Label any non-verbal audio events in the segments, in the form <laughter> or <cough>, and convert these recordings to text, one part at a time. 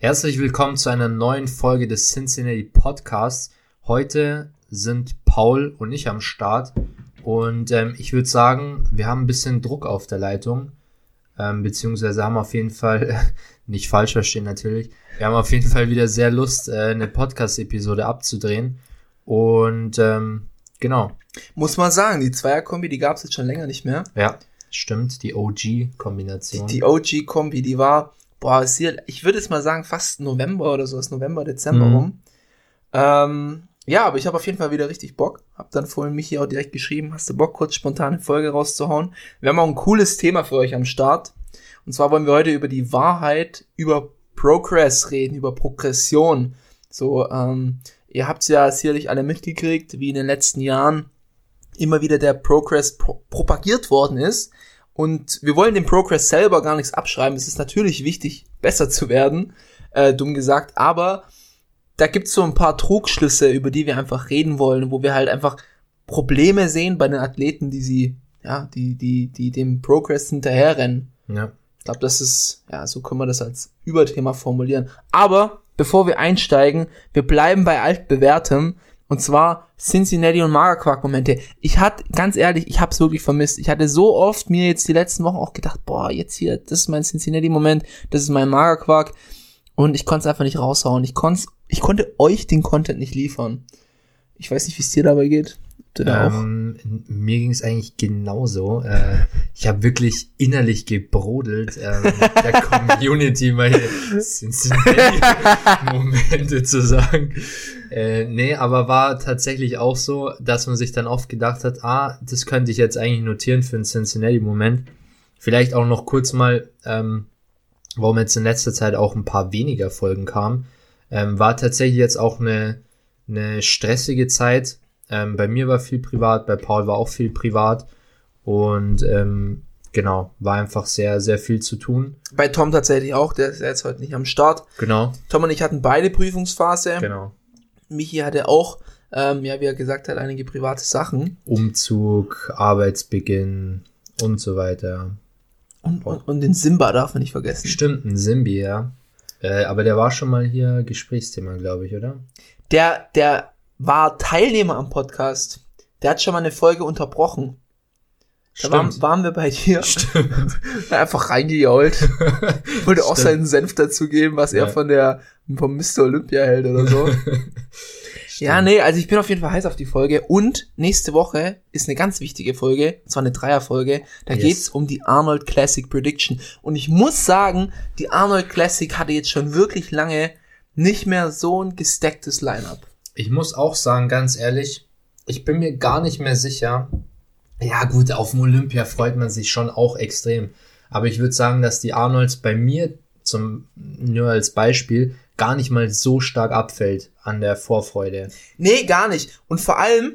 Herzlich willkommen zu einer neuen Folge des Cincinnati Podcasts. Heute sind Paul und ich am Start und ähm, ich würde sagen, wir haben ein bisschen Druck auf der Leitung, ähm, beziehungsweise haben auf jeden Fall, <laughs> nicht falsch verstehen natürlich, wir haben auf jeden Fall wieder sehr Lust, äh, eine Podcast-Episode abzudrehen und ähm, genau, Muss man sagen, die Zweierkombi, die gab es jetzt schon länger nicht mehr. ja, stimmt, die Die, OG-Kombination. die OG-Kombi, die war, boah, ist hier, ich würde jetzt mal sagen, fast November oder so, ist November, Dezember Mhm. rum. Ähm, ja, aber ich habe auf jeden Fall wieder richtig Bock. Hab dann vorhin Michi auch direkt geschrieben, hast du Bock, kurz spontan eine Folge rauszuhauen? Wir haben auch ein cooles Thema für euch am Start. Und zwar wollen wir heute über die Wahrheit über Progress reden, über Progression. So, ähm, ihr habt ja sicherlich alle mitgekriegt, wie in den letzten Jahren immer wieder der Progress pro propagiert worden ist. Und wir wollen dem Progress selber gar nichts abschreiben. Es ist natürlich wichtig, besser zu werden, äh, dumm gesagt. Aber da gibt's so ein paar Trugschlüsse, über die wir einfach reden wollen, wo wir halt einfach Probleme sehen bei den Athleten, die sie, ja, die, die, die dem Progress hinterherrennen. ja. Ich glaube, das ist, ja, so können wir das als Überthema formulieren. Aber bevor wir einsteigen, wir bleiben bei altbewährtem. Und zwar Cincinnati und Magerquark-Momente. Ich hatte, ganz ehrlich, ich habe es wirklich vermisst. Ich hatte so oft mir jetzt die letzten Wochen auch gedacht, boah, jetzt hier, das ist mein Cincinnati-Moment, das ist mein Magerquark. Und ich konnte es einfach nicht raushauen. Ich, konnt's, ich konnte euch den Content nicht liefern. Ich weiß nicht, wie es dir dabei geht. Du da auch. Ähm, mir ging es eigentlich genauso. Äh, ich habe wirklich innerlich gebrodelt, ähm, mit der <laughs> Community meine Cincinnati-Momente zu sagen. Äh, nee, aber war tatsächlich auch so, dass man sich dann oft gedacht hat, ah, das könnte ich jetzt eigentlich notieren für einen Cincinnati-Moment. Vielleicht auch noch kurz mal, ähm, warum jetzt in letzter Zeit auch ein paar weniger Folgen kamen. Ähm, war tatsächlich jetzt auch eine, eine stressige Zeit. Ähm, bei mir war viel privat, bei Paul war auch viel privat. Und ähm, genau, war einfach sehr, sehr viel zu tun. Bei Tom tatsächlich auch, der ist jetzt heute nicht am Start. Genau, Tom und ich hatten beide Prüfungsphase. genau. Michi hatte auch, ähm, ja, wie er gesagt hat, einige private Sachen. Umzug, Arbeitsbeginn und so weiter. Und, und, und den Simba darf man nicht vergessen. Stimmt, ein Simbi, ja. Äh, aber der war schon mal hier Gesprächsthema, glaube ich, oder? Der, der war Teilnehmer am Podcast. Der hat schon mal eine Folge unterbrochen. Da waren, waren wir bei dir. Stimmt. <laughs> Einfach reingejault. <laughs> Wollte auch seinen Senf dazu geben, was er Ja. von der, vom Mr. Olympia hält oder so. <laughs> Ja, nee, also ich bin auf jeden Fall heiß auf die Folge. Und nächste Woche ist eine ganz wichtige Folge, und zwar eine Dreierfolge. Da Yes. geht's um die Arnold Classic Prediction. Und ich muss sagen, die Arnold Classic hatte jetzt schon wirklich lange nicht mehr so ein gestecktes Line-Up. Ich muss auch sagen, ganz ehrlich, ich bin mir gar nicht mehr sicher. Ja, gut, auf dem Olympia freut man sich schon auch extrem. Aber ich würde sagen, dass die Arnolds bei mir zum, nur als Beispiel, gar nicht mal so stark abfällt an der Vorfreude. Nee, gar nicht. Und vor allem,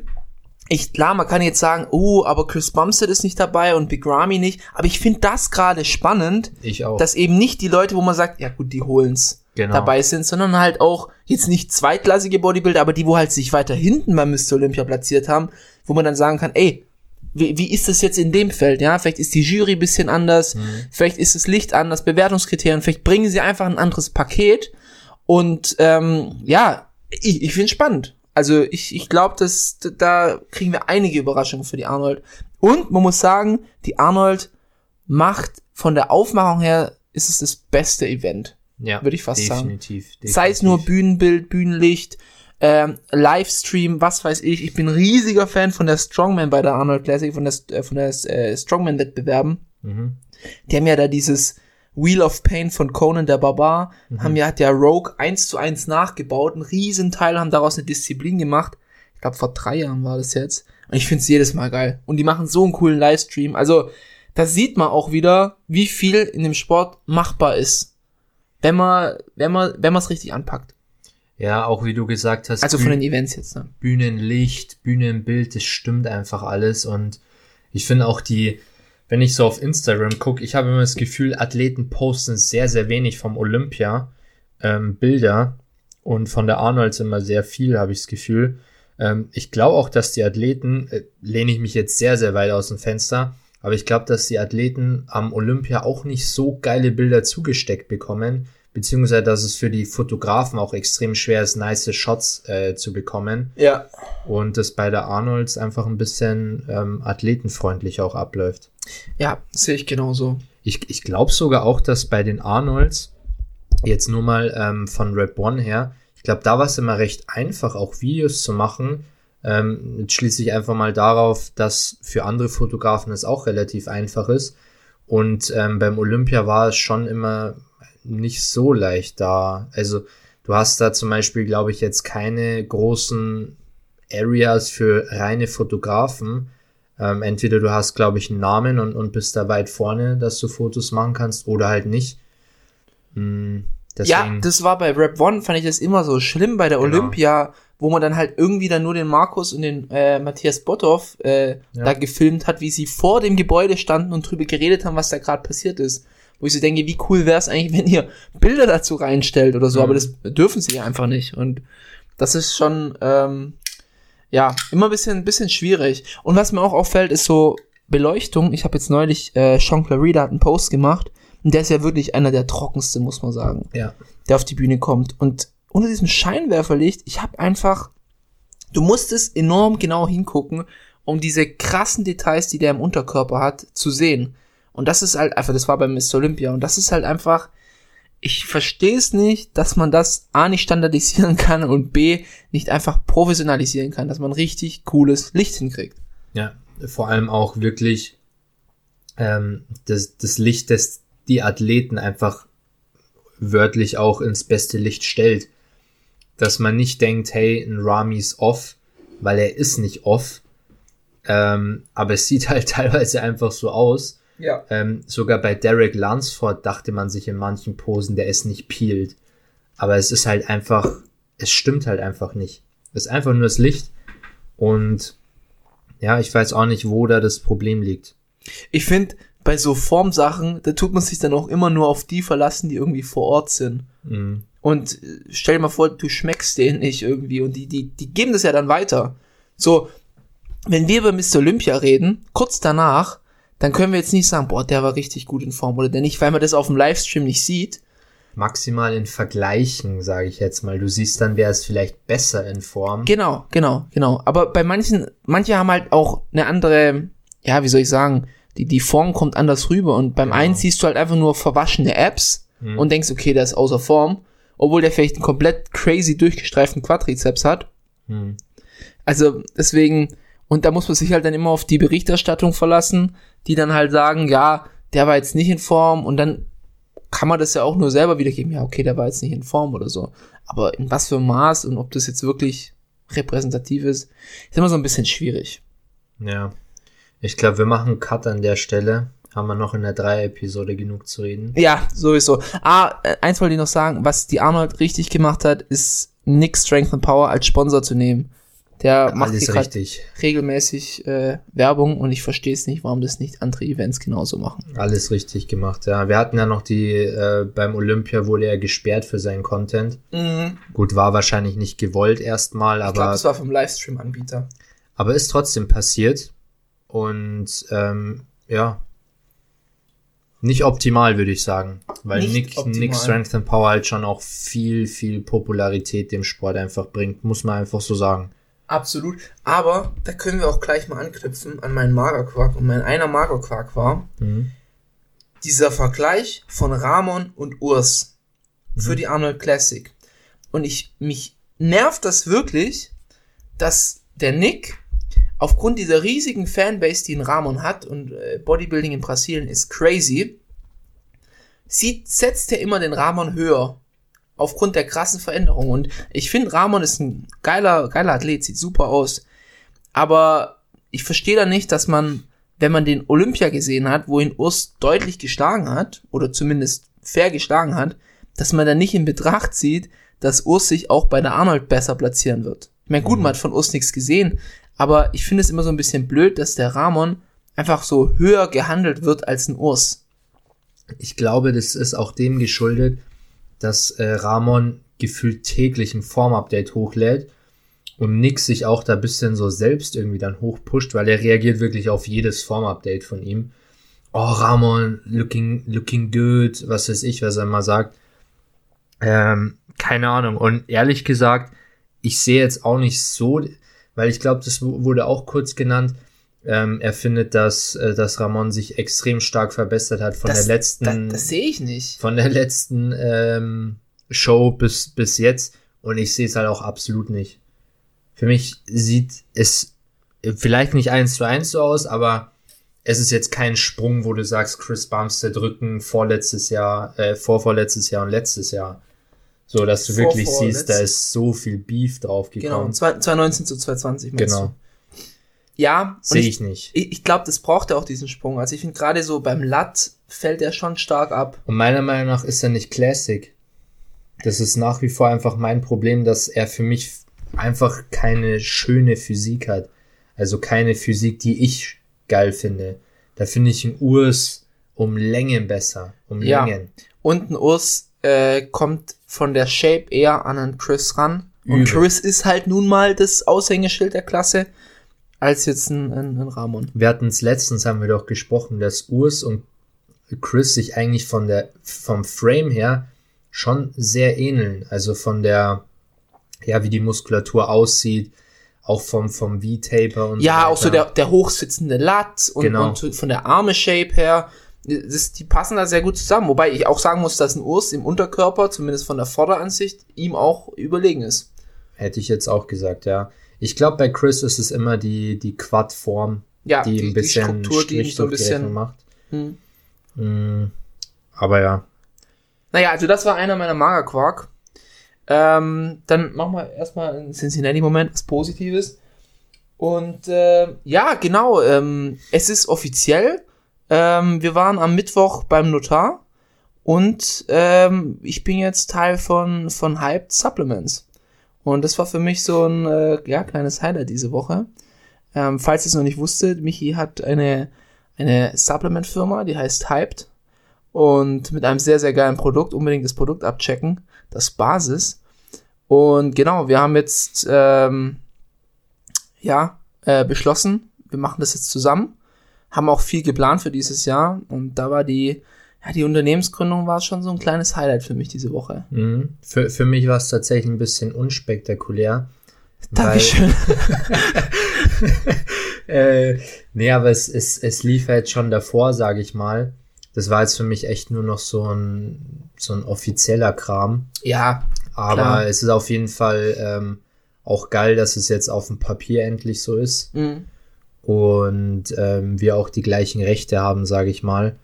ich, klar, man kann jetzt sagen, oh, aber Chris Bumstead ist nicht dabei und Big Ramy nicht. Aber ich finde das gerade spannend, Ich auch. dass eben nicht die Leute, wo man sagt, ja gut, die holen's Genau. dabei sind, sondern halt auch jetzt nicht zweitklassige Bodybuilder, aber die, wo halt sich weiter hinten beim Mr. Olympia platziert haben, wo man dann sagen kann, ey, wie, wie ist das jetzt in dem Feld, ja? Vielleicht ist die Jury ein bisschen anders, vielleicht ist das Licht anders, Bewertungskriterien, vielleicht bringen sie einfach ein anderes Paket und ähm, ja, ich, ich finde spannend. Also ich, ich glaube, dass da kriegen wir einige Überraschungen für die Arnold. Und man muss sagen, die Arnold macht von der Aufmachung her ist es das beste Event. ja, würde ich fast sagen. definitiv, definitiv. Sei es nur Bühnenbild, Bühnenlicht, ähm, Livestream, was weiß ich. Ich bin riesiger Fan von der Strongman bei der Arnold Classic, von der, äh, von der äh, Strongman-Wettbewerben. Mhm. Die haben ja da dieses Wheel of Pain von Conan der Barbar, haben ja, hat ja Rogue eins zu eins nachgebaut, ein Riesenteil, haben daraus eine Disziplin gemacht. Ich glaube, vor drei Jahren war das jetzt. Und ich finde es jedes Mal geil. Und die machen so einen coolen Livestream. Also, da sieht man auch wieder, wie viel in dem Sport machbar ist. Wenn man, wenn man, wenn man es richtig anpackt. Ja, auch wie du gesagt hast. Also von den Events jetzt, ne? Bühnenlicht, Bühnenbild, das stimmt einfach alles. Und ich finde auch die, wenn ich so auf Instagram gucke, ich habe immer das Gefühl, Athleten posten sehr, sehr wenig vom Olympia ähm, Bilder und von der Arnolds immer sehr viel, habe ich das Gefühl. Ähm, ich glaube auch, dass die Athleten, äh, lehne ich mich jetzt sehr, sehr weit aus dem Fenster, aber ich glaube, dass die Athleten am Olympia auch nicht so geile Bilder zugesteckt bekommen, beziehungsweise dass es für die Fotografen auch extrem schwer ist, nice Shots äh, zu bekommen Ja. und das bei der Arnolds einfach ein bisschen ähm, athletenfreundlich auch abläuft. Ja, sehe ich genauso. Ich, ich glaube sogar auch, dass bei den Arnolds, jetzt nur mal ähm, von Rap One her, ich glaube, da war es immer recht einfach, auch Videos zu machen. Ähm, jetzt schließe ich einfach mal darauf, dass für andere Fotografen es auch relativ einfach ist. Und ähm, beim Olympia war es schon immer nicht so leicht da. Also du hast da zum Beispiel, glaube ich, jetzt keine großen Areas für reine Fotografen. Ähm, entweder du hast, glaube ich, einen Namen und, und bist da weit vorne, dass du Fotos machen kannst, oder halt nicht. Hm, Ja, das war bei Rap One, fand ich das immer so schlimm bei der Genau. Olympia, wo man dann halt irgendwie dann nur den Markus und den äh, Matthias Botthoff äh, Ja. da gefilmt hat, wie sie vor dem Gebäude standen und drüber geredet haben, was da gerade passiert ist. Wo ich so denke, wie cool wäre es eigentlich, wenn ihr Bilder dazu reinstellt oder so, Mhm. aber das dürfen sie einfach nicht. Und das ist schon, ähm, ja, immer ein bisschen, ein bisschen schwierig. Und was mir auch auffällt, ist so Beleuchtung. Ich habe jetzt neulich, äh, Sean Clarida hat einen Post gemacht und der ist ja wirklich einer der trockensten, muss man sagen ja, der auf die Bühne kommt. Und unter diesem Scheinwerferlicht, ich habe einfach, du musstest enorm genau hingucken, um diese krassen Details, die der im Unterkörper hat, zu sehen. Und das ist halt einfach, das war bei Mr. Olympia. Und das ist halt einfach, ich verstehe es nicht, dass man das A nicht standardisieren <laughs> kann und B nicht einfach professionalisieren kann, dass man richtig cooles Licht hinkriegt. ja, vor allem auch wirklich ähm, das, das Licht, das die Athleten einfach wörtlich auch ins beste Licht stellt. Dass man nicht denkt, hey, ein Rami ist off, weil er ist nicht off. Ähm, aber es sieht <laughs> halt teilweise einfach so aus. Ja. Ähm, sogar bei Derek Lansford dachte man sich in manchen Posen, der ist nicht peeled. Aber es ist halt einfach, es stimmt halt einfach nicht. Es ist einfach nur das Licht. Und ja, ich weiß auch nicht, wo da das Problem liegt. Ich finde, bei so Formsachen, da tut man sich dann auch immer nur auf die verlassen, die irgendwie vor Ort sind. Mhm. Und äh, stell dir mal vor, du schmeckst den nicht irgendwie und die, die, die geben das ja dann weiter. So, wenn wir über Mr. Olympia reden, kurz danach, dann können wir jetzt nicht sagen, boah, der war richtig gut in Form oder der nicht, weil man das auf dem Livestream nicht sieht. Maximal in Vergleichen, sage ich jetzt mal. Du siehst dann, wer ist vielleicht besser in Form. Genau, genau, genau. Aber bei manchen, manche haben halt auch eine andere, ja, wie soll ich sagen, die, die Form kommt anders rüber und beim Genau. einen siehst du halt einfach nur verwaschene Apps Mhm. und denkst, okay, der ist außer Form, obwohl der vielleicht einen komplett crazy durchgestreiften Quadrizeps hat. Hm. Also deswegen, und da muss man sich halt dann immer auf die Berichterstattung verlassen, die dann halt sagen, ja, der war jetzt nicht in Form und dann kann man das ja auch nur selber wiedergeben, ja, okay, der war jetzt nicht in Form oder so. Aber in was für Maß und ob das jetzt wirklich repräsentativ ist, ist immer so ein bisschen schwierig. Ja. Ich glaube, wir machen einen Cut an der Stelle. Haben wir noch in der drei-Episode genug zu reden. Ja, sowieso. Ah, äh, eins wollte ich noch sagen, was die Arnold richtig gemacht hat, ist Nick Strength and Power als Sponsor zu nehmen. Der macht Alles hier richtig. regelmäßig äh, Werbung und ich verstehe es nicht, warum das nicht andere Events genauso machen. Alles richtig gemacht, ja. Wir hatten ja noch die, äh, beim Olympia wurde er gesperrt für seinen Content. Gut, war wahrscheinlich nicht gewollt erstmal, Ich glaube, aber, das war vom Livestream-Anbieter. aber ist trotzdem passiert. Und ähm, ja, nicht optimal, würde ich sagen. Weil Nicht Nick, optimal. Nick Strength and Power halt schon auch viel, viel Popularität dem Sport einfach bringt, muss man einfach so sagen. Absolut. Aber da können wir auch gleich mal anknüpfen an meinen Magerquark. Und mein einer Magerquark war Mhm. dieser Vergleich von Ramon und Urs für die Arnold Classic. Und ich, mich nervt das wirklich, dass der Nick aufgrund dieser riesigen Fanbase, die ein Ramon hat, und äh, Bodybuilding in Brasilien ist crazy, sieht, setzt er immer den Ramon höher. Aufgrund der krassen Veränderung. Und ich finde, Ramon ist ein geiler, geiler Athlet, sieht super aus. Aber ich verstehe da nicht, dass man, wenn man den Olympia gesehen hat, wo ihn Urs deutlich geschlagen hat, oder zumindest fair geschlagen hat, dass man da nicht in Betracht zieht, dass Urs sich auch bei der Arnold besser platzieren wird. Ich meine, gut, man hat von Urs nichts gesehen, aber ich finde es immer so ein bisschen blöd, dass der Ramon einfach so höher gehandelt wird als ein Urs. Ich glaube, das ist auch dem geschuldet, dass äh, Ramon gefühlt täglich ein Formupdate hochlädt und Nix sich auch da bisschen so selbst irgendwie dann hochpusht, weil er reagiert wirklich auf jedes Formupdate von ihm. Oh, Ramon, looking, looking good, was weiß ich, was er immer sagt. Ähm, keine Ahnung. Und ehrlich gesagt, ich sehe jetzt auch nicht so, weil ich glaube, das wu- wurde auch kurz genannt. Ähm, er findet, dass, äh, dass Ramon sich extrem stark verbessert hat von das, der letzten, da, das sehe ich nicht. von der letzten ähm, Show bis, bis jetzt. Und ich sehe es halt auch absolut nicht. Für mich sieht es vielleicht nicht eins zu eins so aus, aber es ist jetzt kein Sprung, wo du sagst, Chris Bumstead drücken vorletztes Jahr, äh, vorvorletztes Jahr und letztes Jahr. So, dass du wirklich siehst, da Vorvorletzt- ist so viel Beef drauf Genau, gekommen. zwei- 2019 zu 2020 meinst Genau. du? Ja, Sehe ich, ich nicht. ich, ich glaube, das braucht er auch diesen Sprung. Also ich finde gerade so beim Latt fällt er schon stark ab. Und meiner Meinung nach ist er nicht Classic. Das ist nach wie vor einfach mein Problem, dass er für mich einfach keine schöne Physik hat. Also keine Physik, die ich geil finde. Da finde ich einen Urs um Längen besser. Um Ja. Längen. Und ein Urs äh, kommt von der Shape eher an einen Chris ran. Und Übel. Chris ist halt nun mal das Aushängeschild der Klasse, als jetzt ein, ein, ein Ramon. Wir hatten es letztens, haben wir doch gesprochen, dass Urs und Chris sich eigentlich von der, vom Frame her schon sehr ähneln. Also von der, ja, wie die Muskulatur aussieht, auch vom, vom V-Taper und Ja, so auch so der, der hochsitzende Latt und, Genau. und von der Arme-Shape her. Das, die passen da sehr gut zusammen. Wobei ich auch sagen muss, dass ein Urs im Unterkörper, zumindest von der Vorderansicht, ihm auch überlegen ist. Hätte ich jetzt auch gesagt, ja. Ich glaube, bei Chris ist es immer die, die Quad-Form, Ja, die, ein bisschen Struktur, die ihm Strich so ein die bisschen. macht. Hm. Mm, aber ja. Naja, also das war einer meiner Magerquark. Ähm, dann machen wir erstmal einen Cincinnati-Moment, was Positives. Und äh, ja, genau, ähm, es ist offiziell. Ähm, wir waren am Mittwoch beim Notar und ähm, ich bin jetzt Teil von, von Hyped Supplements. Und das war für mich so ein äh, ja, kleines Highlight diese Woche. Ähm, falls ihr es noch nicht wusstet, Michi hat eine, eine Supplement-Firma, die heißt Hyped und mit einem sehr, sehr geilen Produkt. Unbedingt das Produkt abchecken. Das Basis. Und genau, wir haben jetzt ähm, ja äh, beschlossen, wir machen das jetzt zusammen. Haben auch viel geplant für dieses Jahr. Und da war die, ja, die Unternehmensgründung war schon so ein kleines Highlight für mich diese Woche. Mhm. Für, für mich war es tatsächlich ein bisschen unspektakulär. Dankeschön. <laughs> äh, nee, aber es, es, es lief halt schon davor, sage ich mal. Das war jetzt für mich echt nur noch so ein, so ein offizieller Kram. Ja, Aber Klar. es ist auf jeden Fall ähm, auch geil, dass es jetzt auf dem Papier endlich so ist. mhm. Und ähm, wir auch die gleichen Rechte haben, sage ich mal.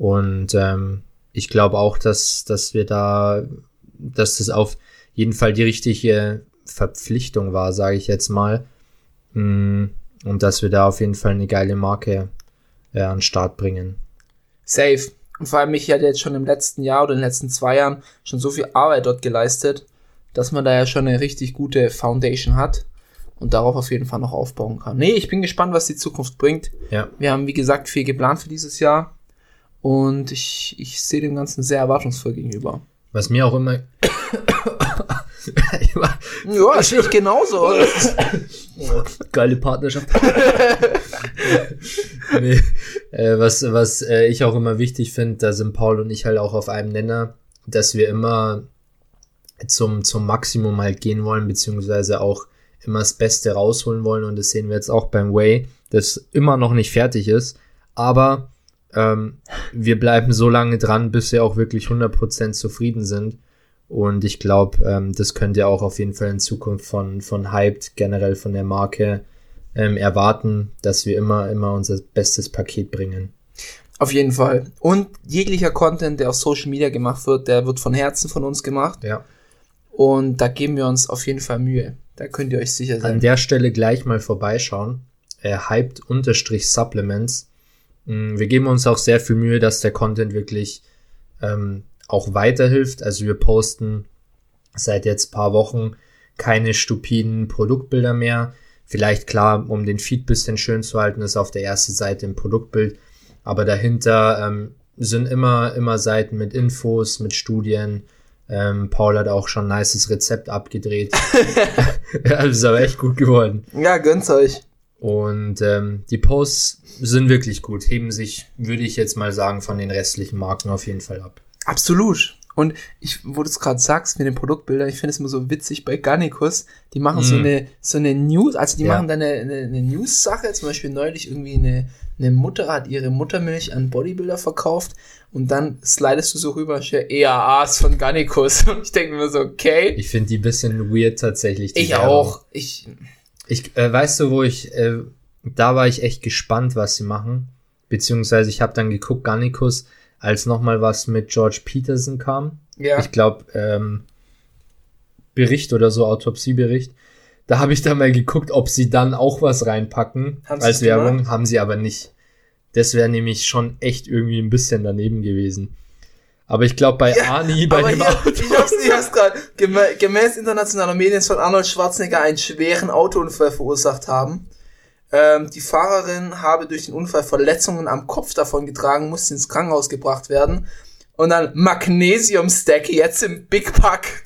Und ähm, ich glaube auch, dass, dass wir da, dass das auf jeden Fall die richtige Verpflichtung war, sage ich jetzt mal. Mm, Und dass wir da auf jeden Fall eine geile Marke äh, an den Start bringen. safe. Und vor allem, Michi hat jetzt schon im letzten Jahr oder in den letzten zwei Jahren schon so viel Arbeit dort geleistet, dass man da ja schon eine richtig gute Foundation hat und darauf auf jeden Fall noch aufbauen kann. Nee, ich bin gespannt, was die Zukunft bringt. Ja. Wir haben, wie gesagt, viel geplant für dieses Jahr und ich, ich sehe dem Ganzen sehr erwartungsvoll gegenüber. Was mir auch immer. <coughs> Ja, ich genauso. <coughs> Geile Partnerschaft. <laughs> nee, äh, was was äh, ich auch immer wichtig finde, da sind Paul und ich halt auch auf einem Nenner, dass wir immer zum, zum Maximum halt gehen wollen, beziehungsweise auch immer das Beste rausholen wollen. Und das sehen wir jetzt auch beim Way, das immer noch nicht fertig ist. Aber ähm, wir bleiben so lange dran, bis wir auch wirklich 100% zufrieden sind. Und ich glaube, ähm, das könnt ihr auch auf jeden Fall in Zukunft von, von Hyped, generell von der Marke, ähm, erwarten, dass wir immer, immer unser bestes Paket bringen. Auf jeden Fall. Und jeglicher Content, der auf Social Media gemacht wird, der wird von Herzen von uns gemacht. Ja. Und da geben wir uns auf jeden Fall Mühe. Da könnt ihr euch sicher An sein. der Stelle gleich mal vorbeischauen. Äh, hyped unterstrich Supplements. Mm, Wir geben uns auch sehr viel Mühe, dass der Content wirklich ähm, auch weiterhilft. Also wir posten seit jetzt paar Wochen keine stupiden Produktbilder mehr. Vielleicht klar, um den Feed bisschen schön zu halten, ist auf der ersten Seite ein Produktbild, aber dahinter ähm, sind immer, immer Seiten mit Infos, mit Studien. Ähm, Paul hat auch schon ein nices Rezept abgedreht. <laughs> <laughs> ja, das ist aber echt gut geworden. Ja, gönnt's euch. Und ähm, die Posts sind wirklich gut, heben sich, würde ich jetzt mal sagen, von den restlichen Marken auf jeden Fall ab. Absolut. Und ich, wo du es gerade sagst mit den Produktbildern, ich finde es immer so witzig bei Garnicus, die machen so Mm. eine so eine News, also die Ja. machen dann eine, eine, eine News-Sache, zum Beispiel neulich irgendwie eine, eine Mutter hat ihre Muttermilch an Bodybuilder verkauft und dann slidest du so rüber, EAAs von Garnicus <laughs> und ich denke mir so, okay, Ich finde die bisschen weird tatsächlich. die ich Werbung. auch, ich, Ich, äh, weißt du, wo ich, äh, da war ich echt gespannt, was sie machen. Beziehungsweise ich habe dann geguckt, Garnicus, als nochmal was mit George Peterson kam. ja, Ich glaube, ähm, Bericht oder so, Autopsiebericht. Da habe ich dann mal geguckt, ob sie dann auch was reinpacken Haben sie als es gemacht? Werbung. Haben sie aber nicht. Das wäre nämlich schon echt irgendwie ein bisschen daneben gewesen. Aber ich glaube, bei Arnie, bei aber dem hier, Auto, ich hab's erst gerade. Gemä gemäß internationaler Medien soll Arnold Schwarzenegger einen schweren Autounfall verursacht haben. Ähm, die Fahrerin habe durch den Unfall Verletzungen am Kopf davon getragen, musste ins Krankenhaus gebracht werden. Und dann Magnesium Stack jetzt im Big Pack.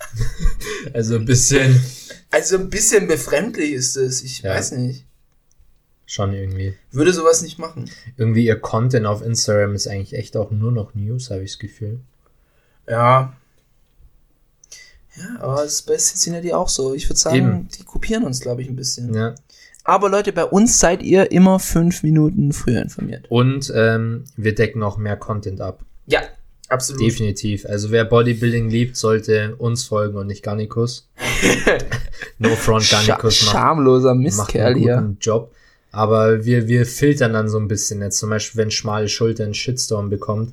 also ein bisschen Also ein bisschen befremdlich ist es. Ich Ja. weiß nicht. schon irgendwie. Würde sowas nicht machen. Irgendwie ihr Content auf Instagram ist eigentlich echt auch nur noch News, habe ich das Gefühl. Ja. Ja, aber es ist bei Cincinnati auch so. Ich würde sagen, Eben. die kopieren uns, glaube ich, ein bisschen. Ja. Aber Leute, bei uns seid ihr immer fünf Minuten früher informiert. Und ähm, wir decken auch mehr Content ab. Ja, absolut. Definitiv. Also wer Bodybuilding liebt, sollte uns folgen und nicht Garnicus. <laughs> no front, Scha Garnicus macht, schamloser macht Mistkerl hier. Job. Aber wir, wir filtern dann so ein bisschen jetzt. Zum Beispiel, wenn schmale Schulter einen Shitstorm bekommt,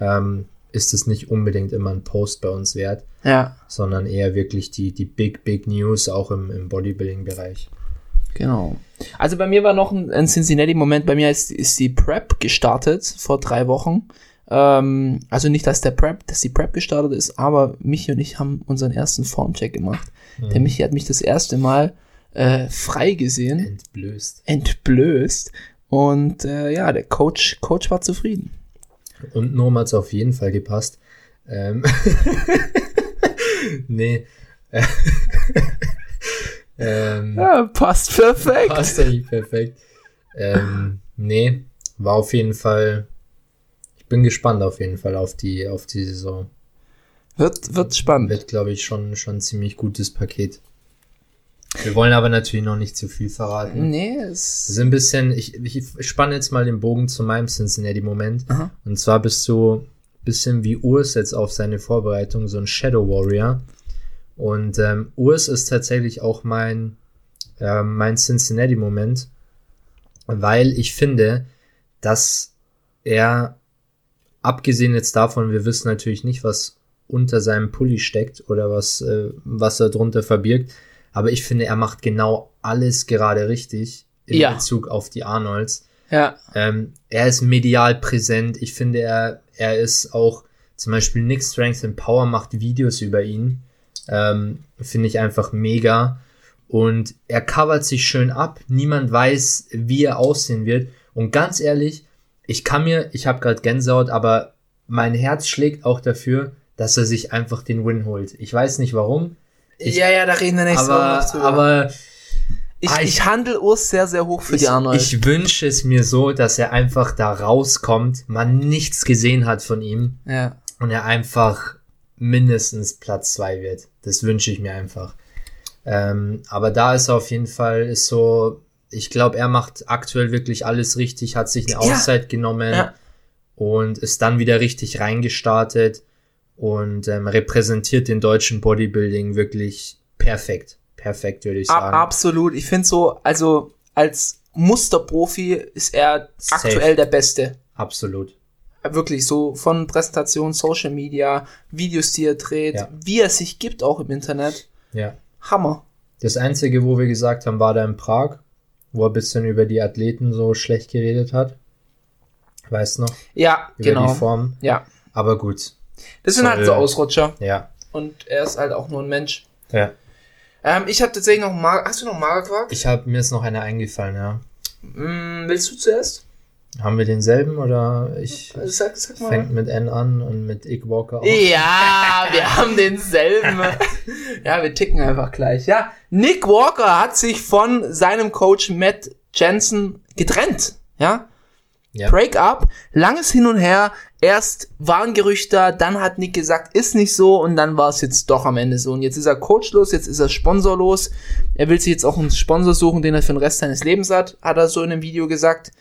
ähm, ist es nicht unbedingt immer ein Post bei uns wert, Ja, sondern eher wirklich die, die Big, Big News auch im, im Bodybuilding-Bereich. genau. Also bei mir war noch ein, ein Cincinnati-Moment. Bei mir ist, ist die Prep gestartet vor drei Wochen. Ähm, also nicht, dass der Prep, dass die Prep gestartet ist, aber Michi und ich haben unseren ersten Formcheck gemacht. Der Michi hat mich das erste Mal äh, frei gesehen, Entblößt. entblößt. Und äh, ja, der Coach, Coach war zufrieden. Und Norm hat's auf jeden Fall gepasst. Ähm <laughs> nee. <laughs> ähm, Ja, passt perfekt. passt eigentlich perfekt. Ähm, nee, war auf jeden Fall. Ich bin gespannt auf jeden Fall auf die, auf die Saison. Wird, wird spannend. Wird, glaube ich, schon, schon ein ziemlich gutes Paket. Wir wollen aber natürlich noch nicht zu viel verraten. Nee, es sind ein bisschen, ich, ich spanne jetzt mal den Bogen zu meinem Cincinnati-Moment. Und zwar bist du ein bisschen wie Urs jetzt auf seine Vorbereitung, so ein Shadow Warrior. Und ähm, Urs ist tatsächlich auch mein, ähm, mein Cincinnati-Moment, weil ich finde, dass er, abgesehen jetzt davon, wir wissen natürlich nicht, was unter seinem Pulli steckt oder was, äh, was er drunter verbirgt, aber ich finde, er macht genau alles gerade richtig in Ja. Bezug auf die Arnolds. ja, Ähm, er ist medial präsent. Ich finde, er, er ist auch zum Beispiel Nick Strength and Power macht Videos über ihn. Ähm, finde ich einfach mega. Und er covert sich schön ab. Niemand weiß, wie er aussehen wird. Und ganz ehrlich, ich kann mir, ich habe gerade Gänsehaut, aber mein Herz schlägt auch dafür, dass er sich einfach den Win holt. Ich weiß nicht warum, Ich- ja, ja, da reden wir nächste Woche aber, noch drüber. aber ich, Ah, ich- ich handle Urs sehr, sehr hoch für ich, die Arnold. ich wünsche es mir so, dass er einfach da rauskommt, man nichts gesehen hat von ihm ja. und er einfach mindestens Platz zwei wird. Das wünsche ich mir einfach. Ähm, aber da ist er auf jeden Fall, ist so, ich glaube, er macht aktuell wirklich alles richtig, hat sich eine Ja. Auszeit genommen Ja. und ist dann wieder richtig reingestartet und ähm, repräsentiert den deutschen Bodybuilding wirklich perfekt. Perfekt, würde ich sagen. absolut. Ich finde so, also als Musterprofi ist er Safe. aktuell der Beste. Absolut. Wirklich so von Präsentation, Social Media, Videos, die er dreht, Ja. wie er sich gibt auch im Internet. Ja. Hammer. Das Einzige, wo wir gesagt haben, war da in Prag, wo er ein bisschen über die Athleten so schlecht geredet hat. Weißt noch? Ja, Über genau. die Form. Ja. Aber gut. Das sind halt so Ausrutscher. Ja. und er ist halt auch nur ein Mensch. Ja. Ähm, ich habe tatsächlich noch Mar Hast du noch Magerquark? Ich habe mir ist noch eine eingefallen, ja. Mm, willst du zuerst? Haben wir denselben oder ich Also sag, sag mal. fängt mit N an und mit Ig Walker auf? Ja, wir <laughs> haben denselben. ja, wir ticken einfach gleich. Ja, Nick Walker hat sich von seinem Coach Matt Jensen getrennt. Ja, Ja. Break-up, langes Hin und Her. Erst waren Gerüchte, da, dann hat Nick gesagt, ist nicht so und dann war es jetzt doch am Ende so. Und jetzt ist er coachlos, jetzt ist er sponsorlos. Er will sich jetzt auch einen Sponsor suchen, den er für den Rest seines Lebens hat, hat er so in einem Video gesagt.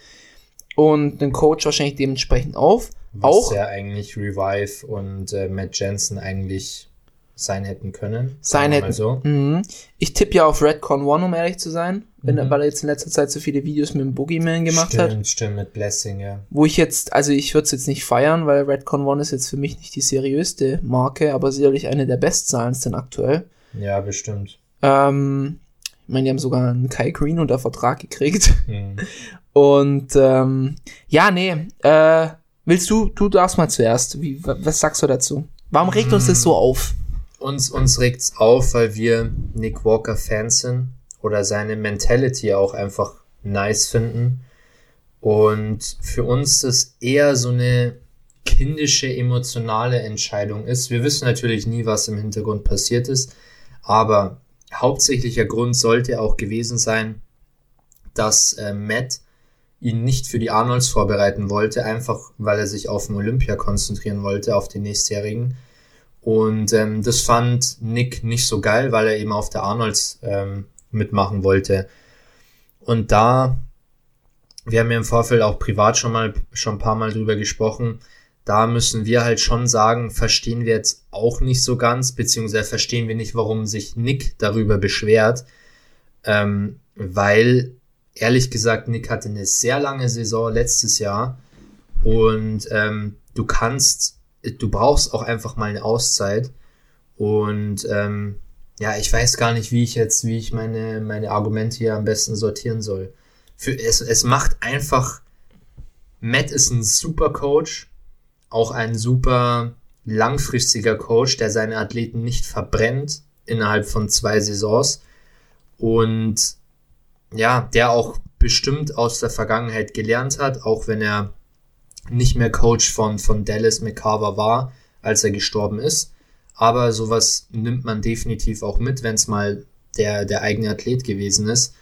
Und den Coach wahrscheinlich dementsprechend auf. Was auch ja eigentlich Revive und äh, Matt Jensen eigentlich sein hätten können. sein hätten. So. Mhm. Ich tippe ja auf Redcon One, um ehrlich zu sein, wenn, Mhm. weil er jetzt in letzter Zeit so viele Videos mit dem Boogeyman gemacht stimmt, hat. Stimmt, mit Blessing, ja. Wo ich jetzt, also ich würde es jetzt nicht feiern, weil Redcon One ist jetzt für mich nicht die seriöste Marke, aber sicherlich eine der bestzahlendsten aktuell. Ja, bestimmt. Ähm, ich meine, die haben sogar einen Kai Green unter Vertrag gekriegt. Hm. <laughs> Und ähm, ja, nee, äh, willst du, du darfst mal zuerst. Wie, wa- was sagst du dazu? Warum regt uns das so auf? Uns, uns regt's auf, weil wir Nick Walker Fans sind oder seine Mentality auch einfach nice finden. Und für uns das eher so eine kindische, emotionale Entscheidung ist. Wir wissen natürlich nie, was im Hintergrund passiert ist, aber hauptsächlicher Grund sollte auch gewesen sein, dass äh, Matt ihn nicht für die Arnolds vorbereiten wollte, einfach weil er sich auf den Olympia konzentrieren wollte, auf den nächstjährigen. Und ähm, das fand Nick nicht so geil, weil er eben auf der Arnolds ähm, mitmachen wollte. Und da, wir haben ja im Vorfeld auch privat schon mal schon ein paar Mal drüber gesprochen, da müssen wir halt schon sagen, verstehen wir jetzt auch nicht so ganz, beziehungsweise verstehen wir nicht, warum sich Nick darüber beschwert, ähm, weil ehrlich gesagt, Nick hatte eine sehr lange Saison letztes Jahr und ähm, du kannst, du brauchst auch einfach mal eine Auszeit und ähm, ja, ich weiß gar nicht, wie ich jetzt, wie ich meine, meine Argumente hier am besten sortieren soll. Für, es, es macht einfach, Matt ist ein super Coach, auch ein super langfristiger Coach, der seine Athleten nicht verbrennt innerhalb von zwei Saisons und ja, der auch bestimmt aus der Vergangenheit gelernt hat, auch wenn er nicht mehr Coach von, von Dallas McCarver war, als er gestorben ist. Aber sowas nimmt man definitiv auch mit, wenn es mal der, der eigene Athlet gewesen ist.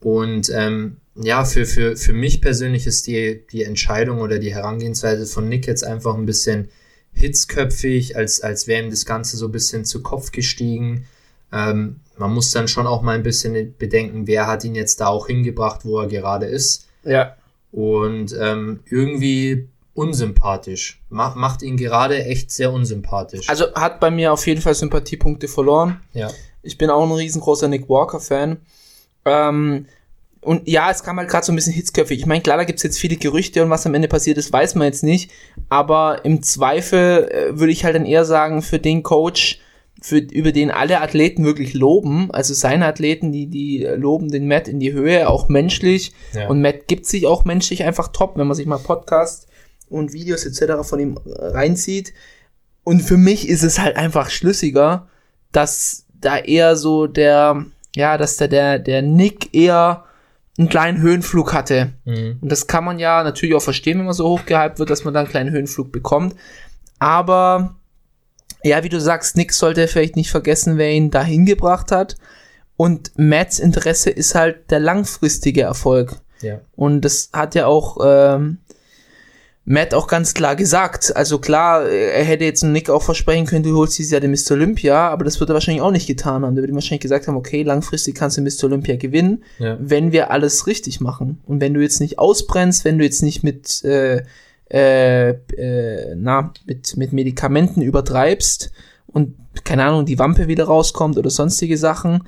Und ähm, ja, für, für, für mich persönlich ist die, die Entscheidung oder die Herangehensweise von Nick jetzt einfach ein bisschen hitzköpfig, als, als wäre ihm das Ganze so ein bisschen zu Kopf gestiegen. Ähm, man muss dann schon auch mal ein bisschen bedenken, wer hat ihn jetzt da auch hingebracht, wo er gerade ist. Ja. Und ähm, irgendwie unsympathisch. Macht, macht ihn gerade echt sehr unsympathisch. Also hat bei mir auf jeden Fall Sympathiepunkte verloren. ja. Ich bin auch ein riesengroßer Nick Walker-Fan. Ähm, und ja, es kam halt gerade so ein bisschen hitzköpfig. Ich meine, klar, da gibt's jetzt viele Gerüchte und was am Ende passiert ist, weiß man jetzt nicht. Aber im Zweifel äh, würde ich halt dann eher sagen, für den Coach, für, über den alle Athleten wirklich loben, also seine Athleten, die, die äh, loben den Matt in die Höhe, auch menschlich. Ja. Und Matt gibt sich auch menschlich einfach top, wenn man sich mal Podcast und Videos etc. von ihm äh, reinzieht. Und für mich ist es halt einfach schlüssiger, dass da eher so der, ja, dass da der, der Nick eher einen kleinen Höhenflug hatte. Mhm. Und das kann man ja natürlich auch verstehen, wenn man so hochgehypt wird, dass man da einen kleinen Höhenflug bekommt. Aber, ja, wie du sagst, Nick sollte vielleicht nicht vergessen, wer ihn dahin gebracht hat. Und Matts Interesse ist halt der langfristige Erfolg. ja. Und das hat ja auch ähm, Matt auch ganz klar gesagt. Also klar, er hätte jetzt Nick auch versprechen können, du holst dieses Jahr den Mr. Olympia, aber das wird er wahrscheinlich auch nicht getan haben. Da würde ihm wahrscheinlich gesagt haben, okay, langfristig kannst du Mr. Olympia gewinnen, Ja. wenn wir alles richtig machen. Und wenn du jetzt nicht ausbrennst, wenn du jetzt nicht mit, äh, äh, äh, na, mit, mit Medikamenten übertreibst und, keine Ahnung, die Wampe wieder rauskommt oder sonstige Sachen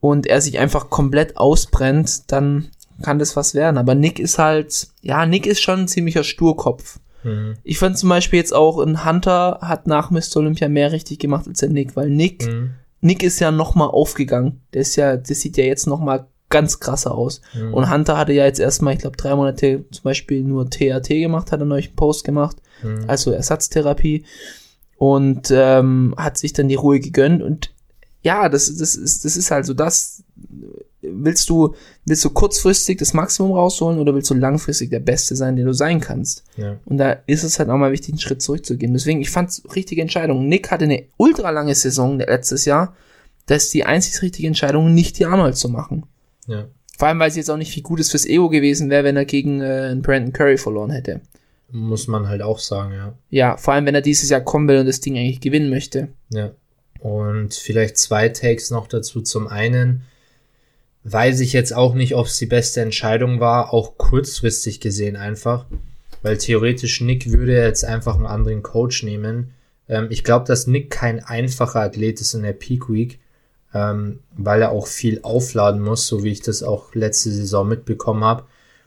und er sich einfach komplett ausbrennt, dann kann das was werden. Aber Nick ist halt, ja, Nick ist schon ein ziemlicher Sturkopf. Mhm. Ich fand zum Beispiel jetzt auch, ein Hunter hat nach Mr. Olympia mehr richtig gemacht als der Nick, weil Nick, Mhm. Nick ist ja noch mal aufgegangen. Der ist ja, das sieht ja jetzt noch mal ganz krasser aus. Mhm. Und Hunter hatte ja jetzt erstmal, ich glaube, drei Monate zum Beispiel nur THT gemacht, hat er neulich einen Post gemacht, Mhm. also Ersatztherapie. und ähm, hat sich dann die Ruhe gegönnt und ja, das, das, ist, das ist halt so das. Willst du, willst du kurzfristig das Maximum rausholen oder willst du langfristig der Beste sein, der du sein kannst? Ja. Und da ist es halt auch mal wichtig, einen Schritt zurückzugehen. Deswegen, ich fand's richtige Entscheidung. Nick hatte eine ultra lange Saison letztes Jahr. Das ist die einzig richtige Entscheidung, nicht die Arnold zu machen. Ja. Vor allem, weil es jetzt auch nicht viel Gutes fürs Ego gewesen wäre, wenn er gegen äh, Brandon Curry verloren hätte. Muss man halt auch sagen, ja. Ja, vor allem, wenn er dieses Jahr kommen will und das Ding eigentlich gewinnen möchte. Ja. Und vielleicht zwei Takes noch dazu. Zum einen weiß ich jetzt auch nicht, ob es die beste Entscheidung war, auch kurzfristig gesehen einfach. Weil theoretisch Nick würde jetzt einfach einen anderen Coach nehmen. Ähm, ich glaube, dass Nick kein einfacher Athlet ist in der Peak Week, ähm, weil er auch viel aufladen muss, so wie ich das auch letzte Saison mitbekommen habe.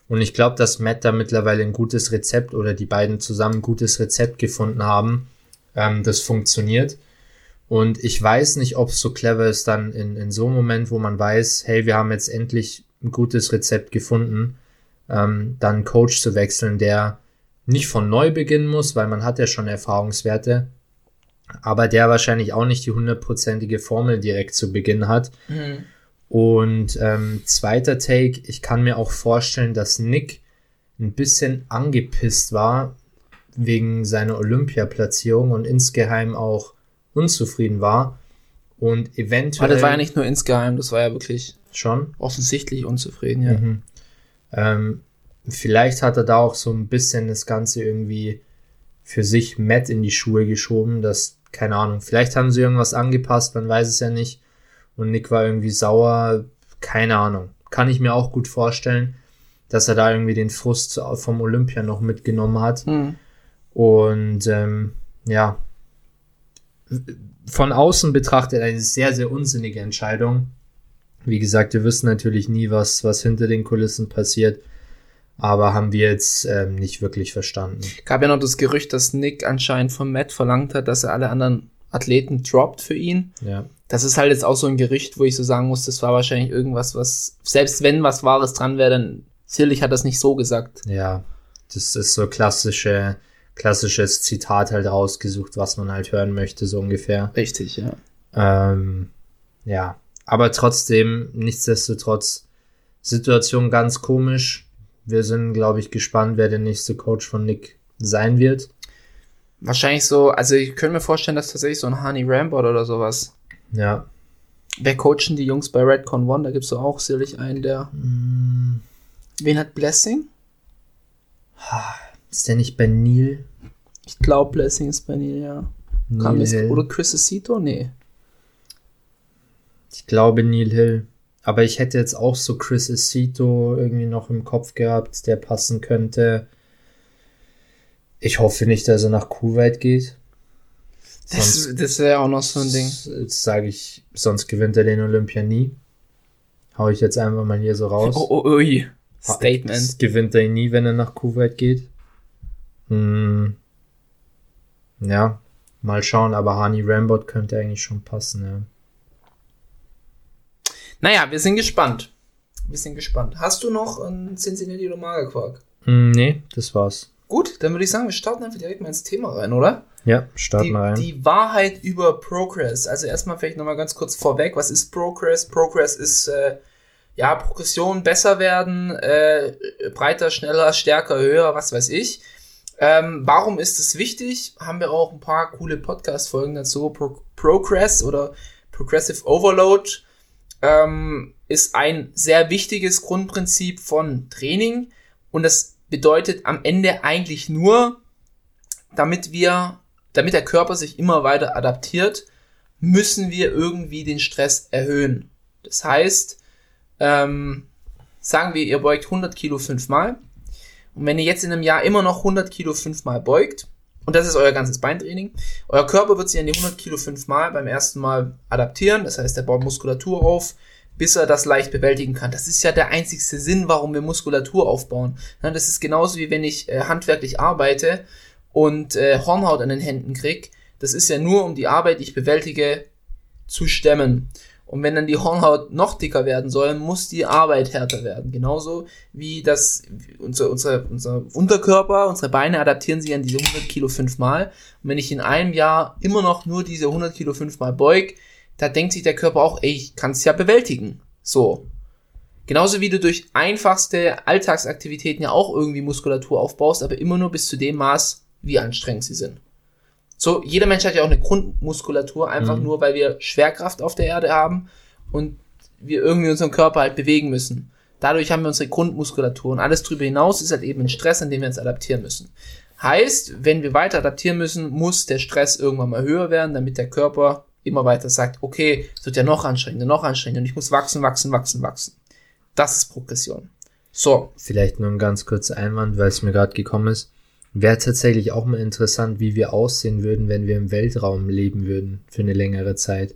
Und ich glaube, dass Matt da mittlerweile ein gutes Rezept oder die beiden zusammen ein gutes Rezept gefunden haben, ähm, das funktioniert. Und ich weiß nicht, ob es so clever ist, dann in, in so einem Moment, wo man weiß, hey, wir haben jetzt endlich ein gutes Rezept gefunden, ähm, dann einen Coach zu wechseln, der nicht von neu beginnen muss, weil man hat ja schon Erfahrungswerte, aber der wahrscheinlich auch nicht die hundertprozentige Formel direkt zu Beginn hat. Und ähm, zweiter Take, ich kann mir auch vorstellen, dass Nick ein bisschen angepisst war wegen seiner Olympiaplatzierung und insgeheim auch unzufrieden war und eventuell Aber das war ja nicht nur insgeheim, das war ja wirklich schon. offensichtlich unzufrieden, ja. Mhm. Ähm, vielleicht hat er da auch so ein bisschen das Ganze irgendwie für sich Matt in die Schuhe geschoben, dass, keine Ahnung, vielleicht haben sie irgendwas angepasst, man weiß es ja nicht. Und Nick war irgendwie sauer, keine Ahnung. Kann ich mir auch gut vorstellen, dass er da irgendwie den Frust vom Olympia noch mitgenommen hat. Hm. Und ähm, ja, von außen betrachtet eine sehr, sehr unsinnige Entscheidung. Wie gesagt, wir wissen natürlich nie, was, was hinter den Kulissen passiert. Aber haben wir jetzt ähm, nicht wirklich verstanden. Gab ja noch das Gerücht, dass Nick anscheinend von Matt verlangt hat, dass er alle anderen Athleten droppt für ihn. Ja. Das ist halt jetzt auch so ein Gerücht, wo ich so sagen muss, das war wahrscheinlich irgendwas, was, selbst wenn was Wahres dran wäre, dann sicherlich hat das nicht so gesagt. Ja. Das ist so klassische, klassisches Zitat halt rausgesucht, was man halt hören möchte, so ungefähr. Richtig, ja. Ähm, ja. Aber trotzdem, nichtsdestotrotz, Situation ganz komisch. Wir sind, glaube ich, gespannt, wer der nächste Coach von Nick sein wird. Wahrscheinlich so, also ich könnte mir vorstellen, dass tatsächlich so ein Honey Rambot oder sowas. Ja. Wer coachen die Jungs bei Redcon One? Da gibt's so auch sicherlich einen, der. Wen hat Blessing? <sighs> Ist der nicht bei Neil? Ich glaube, Blessing ist bei Neil, ja. Neil jetzt, Hill. oder Chris Acito? Nee. Ich glaube Neil Hill. Aber ich hätte jetzt auch so Chris Acito irgendwie noch im Kopf gehabt, der passen könnte. Ich hoffe nicht, dass er nach Kuwait geht. Das, Sonst- das wäre auch noch so ein Ding. Jetzt sage ich, sonst gewinnt er den Olympia nie. Hau ich jetzt einfach mal hier so raus. Oh, oh, ui. Statement. Das gewinnt er nie, wenn er nach Kuwait geht. Hm. Ja, mal schauen, aber Hani Rambot könnte eigentlich schon passen, ja. Naja, wir sind gespannt. Wir sind gespannt. Hast du noch einen Cincinnati oder Magerquark? Hm, nee, das war's. Gut, dann würde ich sagen, wir starten einfach direkt mal ins Thema rein, oder? Ja, starten Die, wir rein. die Wahrheit über Progress. Also erstmal vielleicht nochmal ganz kurz vorweg, was ist Progress? Progress ist äh, ja Progression, besser werden, äh, breiter, schneller, stärker, höher, was weiß ich. Ähm, warum ist es wichtig? Haben wir auch ein paar coole Podcast-Folgen dazu. Pro Progress oder Progressive Overload ähm, ist ein sehr wichtiges Grundprinzip von Training und das bedeutet am Ende eigentlich nur, damit wir, damit der Körper sich immer weiter adaptiert, müssen wir irgendwie den Stress erhöhen. Das heißt, ähm, sagen wir, ihr beugt 100 Kilo fünfmal und wenn ihr jetzt in einem Jahr immer noch 100 Kilo fünfmal beugt, und das ist euer ganzes Beintraining, euer Körper wird sich an die 100 Kilo fünfmal beim ersten Mal adaptieren, das heißt, er baut Muskulatur auf, bis er das leicht bewältigen kann. Das ist ja der einzigste Sinn, warum wir Muskulatur aufbauen. Das ist genauso wie wenn ich äh, handwerklich arbeite und äh, Hornhaut an den Händen krieg. Das ist ja nur, um die Arbeit, die ich bewältige, zu stemmen. Und wenn dann die Hornhaut noch dicker werden soll, muss die Arbeit härter werden. Genauso wie das, unser, unser, unser Unterkörper, unsere Beine adaptieren sich an diese 100 Kilo fünfmal. Und wenn ich in einem Jahr immer noch nur diese 100 Kilo fünfmal beug, da denkt sich der Körper auch, ey, ich kann es ja bewältigen. So. Genauso wie du durch einfachste Alltagsaktivitäten ja auch irgendwie Muskulatur aufbaust, aber immer nur bis zu dem Maß, wie anstrengend sie sind. So, jeder Mensch hat ja auch eine Grundmuskulatur, einfach Mhm. nur, weil wir Schwerkraft auf der Erde haben und wir irgendwie unseren Körper halt bewegen müssen. Dadurch haben wir unsere Grundmuskulatur und alles drüber hinaus ist halt eben ein Stress, an dem wir uns adaptieren müssen. Heißt, wenn wir weiter adaptieren müssen, muss der Stress irgendwann mal höher werden, damit der Körper immer weiter sagt, okay, es wird ja noch anstrengender, noch anstrengender und ich muss wachsen, wachsen, wachsen, wachsen. Das ist Progression. So, Vielleicht nur ein ganz kurzer Einwand, weil es mir gerade gekommen ist. Wäre tatsächlich auch mal interessant, wie wir aussehen würden, wenn wir im Weltraum leben würden für eine längere Zeit.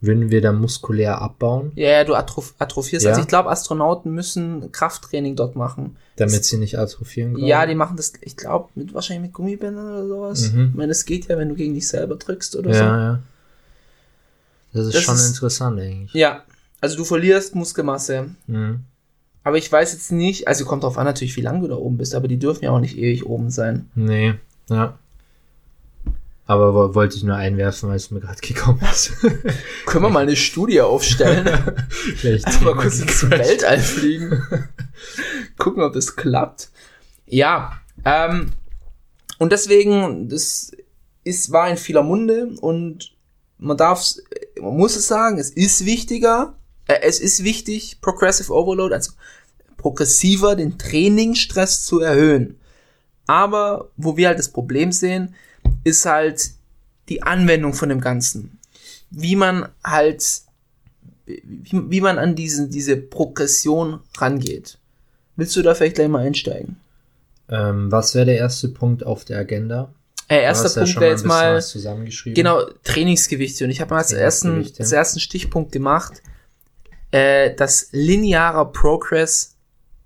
Würden wir da muskulär abbauen, ja, ja du atroph atrophierst. Ja. Also ich glaube, Astronauten müssen Krafttraining dort machen. damit sie nicht atrophieren können? Ja, die machen das, ich glaube, mit, wahrscheinlich mit Gummibändern oder sowas. Mhm. Ich meine, es geht ja, wenn du gegen dich selber drückst oder ja, so. ja. Das ist Das schon ist- interessant eigentlich. Ja, also du verlierst Muskelmasse. Mhm. Aber ich weiß jetzt nicht, also kommt drauf an natürlich, wie lange du da oben bist, aber die dürfen ja auch nicht ewig oben sein. Nee, ja. Aber wo- wollte ich nur einwerfen, weil es mir gerade <laughs> gekommen ist. <laughs> Können wir mal eine Studie aufstellen? <laughs> Vielleicht mal kurz ins. Weltall fliegen. Gucken, ob das klappt. Ja, ähm, und deswegen, das ist, war in vieler Munde und man darf, man muss es sagen, es ist wichtiger, es ist wichtig, Progressive Overload, also progressiver den Trainingsstress zu erhöhen. Aber wo wir halt das Problem sehen, ist halt die Anwendung von dem Ganzen. Wie man halt wie, wie man an diesen, diese Progression rangeht. Willst du da vielleicht gleich mal einsteigen? Ähm, was wäre der erste Punkt auf der Agenda? Äh, erster ja Punkt schon wäre jetzt mal, genau, Trainingsgewichte. Und ich habe mal als ersten, als ersten Stichpunkt gemacht, äh, dass linearer Progress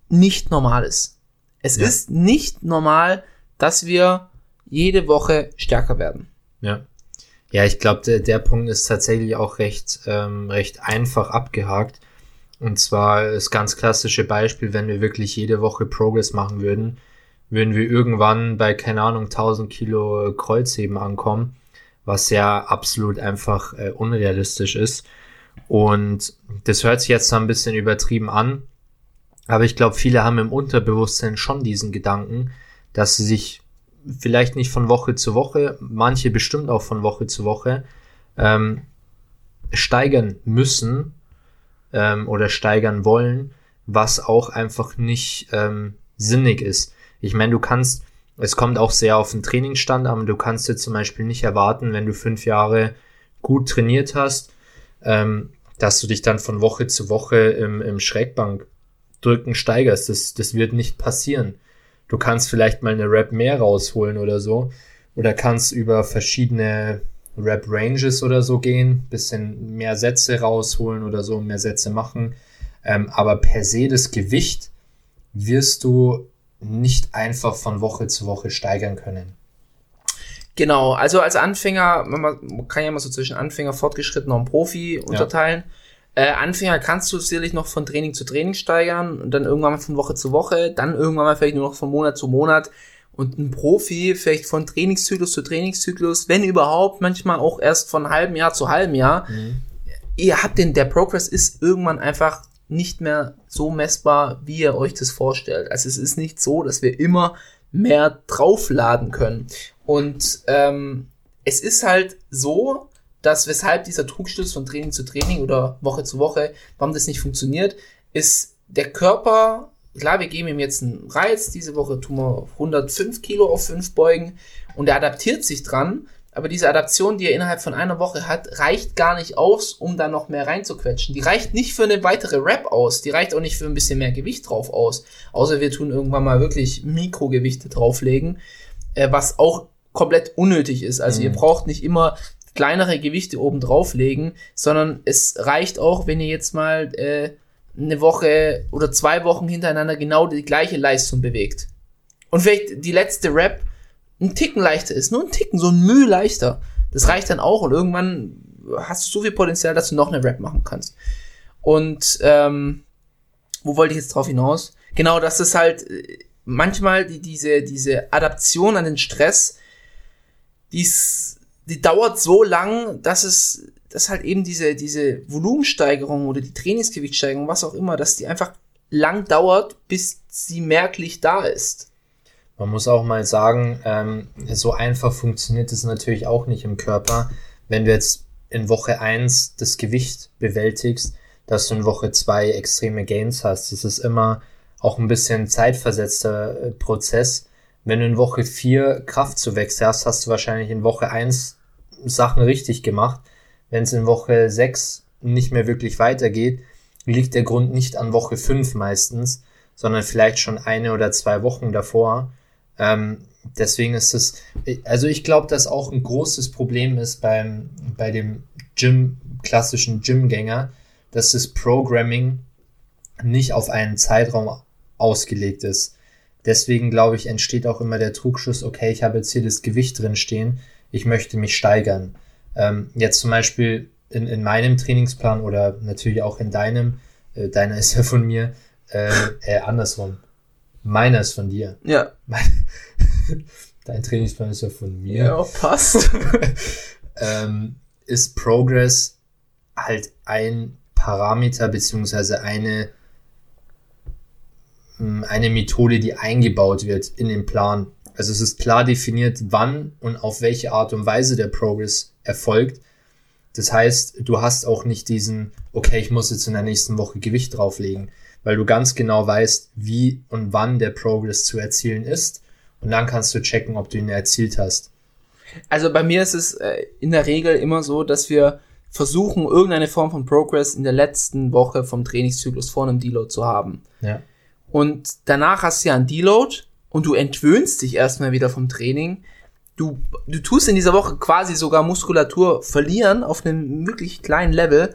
nicht normal ist. Es Ja. ist nicht normal, dass wir jede Woche stärker werden. Ja. Ja, ich glaube, der, der Punkt ist tatsächlich auch recht, ähm, recht einfach abgehakt. Und zwar das ganz klassische Beispiel, wenn wir wirklich jede Woche Progress machen würden, würden wir irgendwann bei, keine Ahnung, 1000 Kilo Kreuzheben ankommen, was ja absolut einfach äh, unrealistisch ist. Und das hört sich jetzt ein bisschen übertrieben an, aber ich glaube, viele haben im Unterbewusstsein schon diesen Gedanken, dass sie sich vielleicht nicht von Woche zu Woche, manche bestimmt auch von Woche zu Woche, ähm, steigern müssen ähm, oder steigern wollen, was auch einfach nicht ähm, sinnig ist. Ich meine, du kannst, es kommt auch sehr auf den Trainingsstand an, du kannst dir zum Beispiel nicht erwarten, wenn du fünf Jahre gut trainiert hast, ähm, dass du dich dann von Woche zu Woche im, im Schrägbankdrücken steigerst. Das, das wird nicht passieren. Du kannst vielleicht mal eine Rap mehr rausholen oder so. Oder kannst über verschiedene Rap Ranges oder so gehen, bisschen mehr Sätze rausholen oder so, mehr Sätze machen. Ähm, aber per se das Gewicht wirst du nicht einfach von Woche zu Woche steigern können. Genau, also als Anfänger, man kann ja mal so zwischen Anfänger, Fortgeschrittener und Profi unterteilen. Äh, Anfänger kannst du sicherlich noch von Training zu Training steigern und dann irgendwann mal von Woche zu Woche, dann irgendwann mal vielleicht nur noch von Monat zu Monat und ein Profi vielleicht von Trainingszyklus zu Trainingszyklus, wenn überhaupt, manchmal auch erst von halbem Jahr zu halbem Jahr. Ihr habt den, der Progress ist irgendwann einfach nicht mehr so messbar, wie ihr euch das vorstellt. Also es ist nicht so, dass wir immer mehr draufladen können. Und ähm, es ist halt so, dass weshalb dieser Trugschluss von Training zu Training oder Woche zu Woche, warum das nicht funktioniert, ist der Körper, klar, wir geben ihm jetzt einen Reiz, diese Woche tun wir 105 Kilo auf 5 Beugen und er adaptiert sich dran, aber diese Adaption, die er innerhalb von einer Woche hat, reicht gar nicht aus, um da noch mehr reinzuquetschen. Die reicht nicht für eine weitere Rap aus, die reicht auch nicht für ein bisschen mehr Gewicht drauf aus, außer wir tun irgendwann mal wirklich Mikrogewichte drauflegen, äh, was auch komplett unnötig ist. Also ihr braucht nicht immer kleinere Gewichte oben drauflegen, sondern es reicht auch, wenn ihr jetzt mal äh, eine Woche oder zwei Wochen hintereinander genau die gleiche Leistung bewegt. Und vielleicht die letzte Rap ein Ticken leichter ist, nur ein Ticken, so ein Mühe leichter. Das reicht dann auch und irgendwann hast du so viel Potenzial, dass du noch eine Rap machen kannst. Und ähm, wo wollte ich jetzt drauf hinaus? Genau, dass es halt äh, manchmal die, diese, diese Adaption an den Stress, dies, die dauert so lang, dass es, dass halt eben diese, diese Volumensteigerung oder die Trainingsgewichtssteigerung, was auch immer, dass die einfach lang dauert, bis sie merklich da ist. Man muss auch mal sagen, ähm, so einfach funktioniert es natürlich auch nicht im Körper. Wenn du jetzt in Woche eins das Gewicht bewältigst, dass du in Woche zwei extreme Gains hast. Das ist immer auch ein bisschen zeitversetzter äh, Prozess. Wenn du in Woche vier Kraftzuwächse hast, hast du wahrscheinlich in Woche eins Sachen richtig gemacht. Wenn es in Woche sechs nicht mehr wirklich weitergeht, liegt der Grund nicht an Woche fünf meistens, sondern vielleicht schon eine oder zwei Wochen davor. Ähm, deswegen ist es, also ich glaube, dass auch ein großes Problem ist beim, bei dem Gym, klassischen Gymgänger, dass das Programming nicht auf einen Zeitraum ausgelegt ist. Deswegen glaube ich, entsteht auch immer der Trugschluss, okay, ich habe jetzt hier das Gewicht drin stehen, ich möchte mich steigern. Ähm, jetzt zum Beispiel in, in meinem Trainingsplan oder natürlich auch in deinem, äh, deiner <laughs> ist ja von mir, äh, äh, andersrum. Meiner ist von dir. Ja. <laughs> Dein Trainingsplan ist ja von mir. Ja, passt. <laughs> ähm, ist Progress halt ein Parameter beziehungsweise eine eine Methode, die eingebaut wird in den Plan. Also es ist klar definiert, wann und auf welche Art und Weise der Progress erfolgt. Das heißt, du hast auch nicht diesen, okay, ich muss jetzt in der nächsten Woche Gewicht drauflegen, weil du ganz genau weißt, wie und wann der Progress zu erzielen ist. Und dann kannst du checken, ob du ihn erzielt hast. Also bei mir ist es äh, in der Regel immer so, dass wir versuchen, irgendeine Form von Progress in der letzten Woche vom Trainingszyklus vor einem Deload zu haben. Ja. Und danach hast du ja einen Deload und du entwöhnst dich erstmal wieder vom Training. Du, du tust in dieser Woche quasi sogar Muskulatur verlieren auf einem wirklich kleinen Level,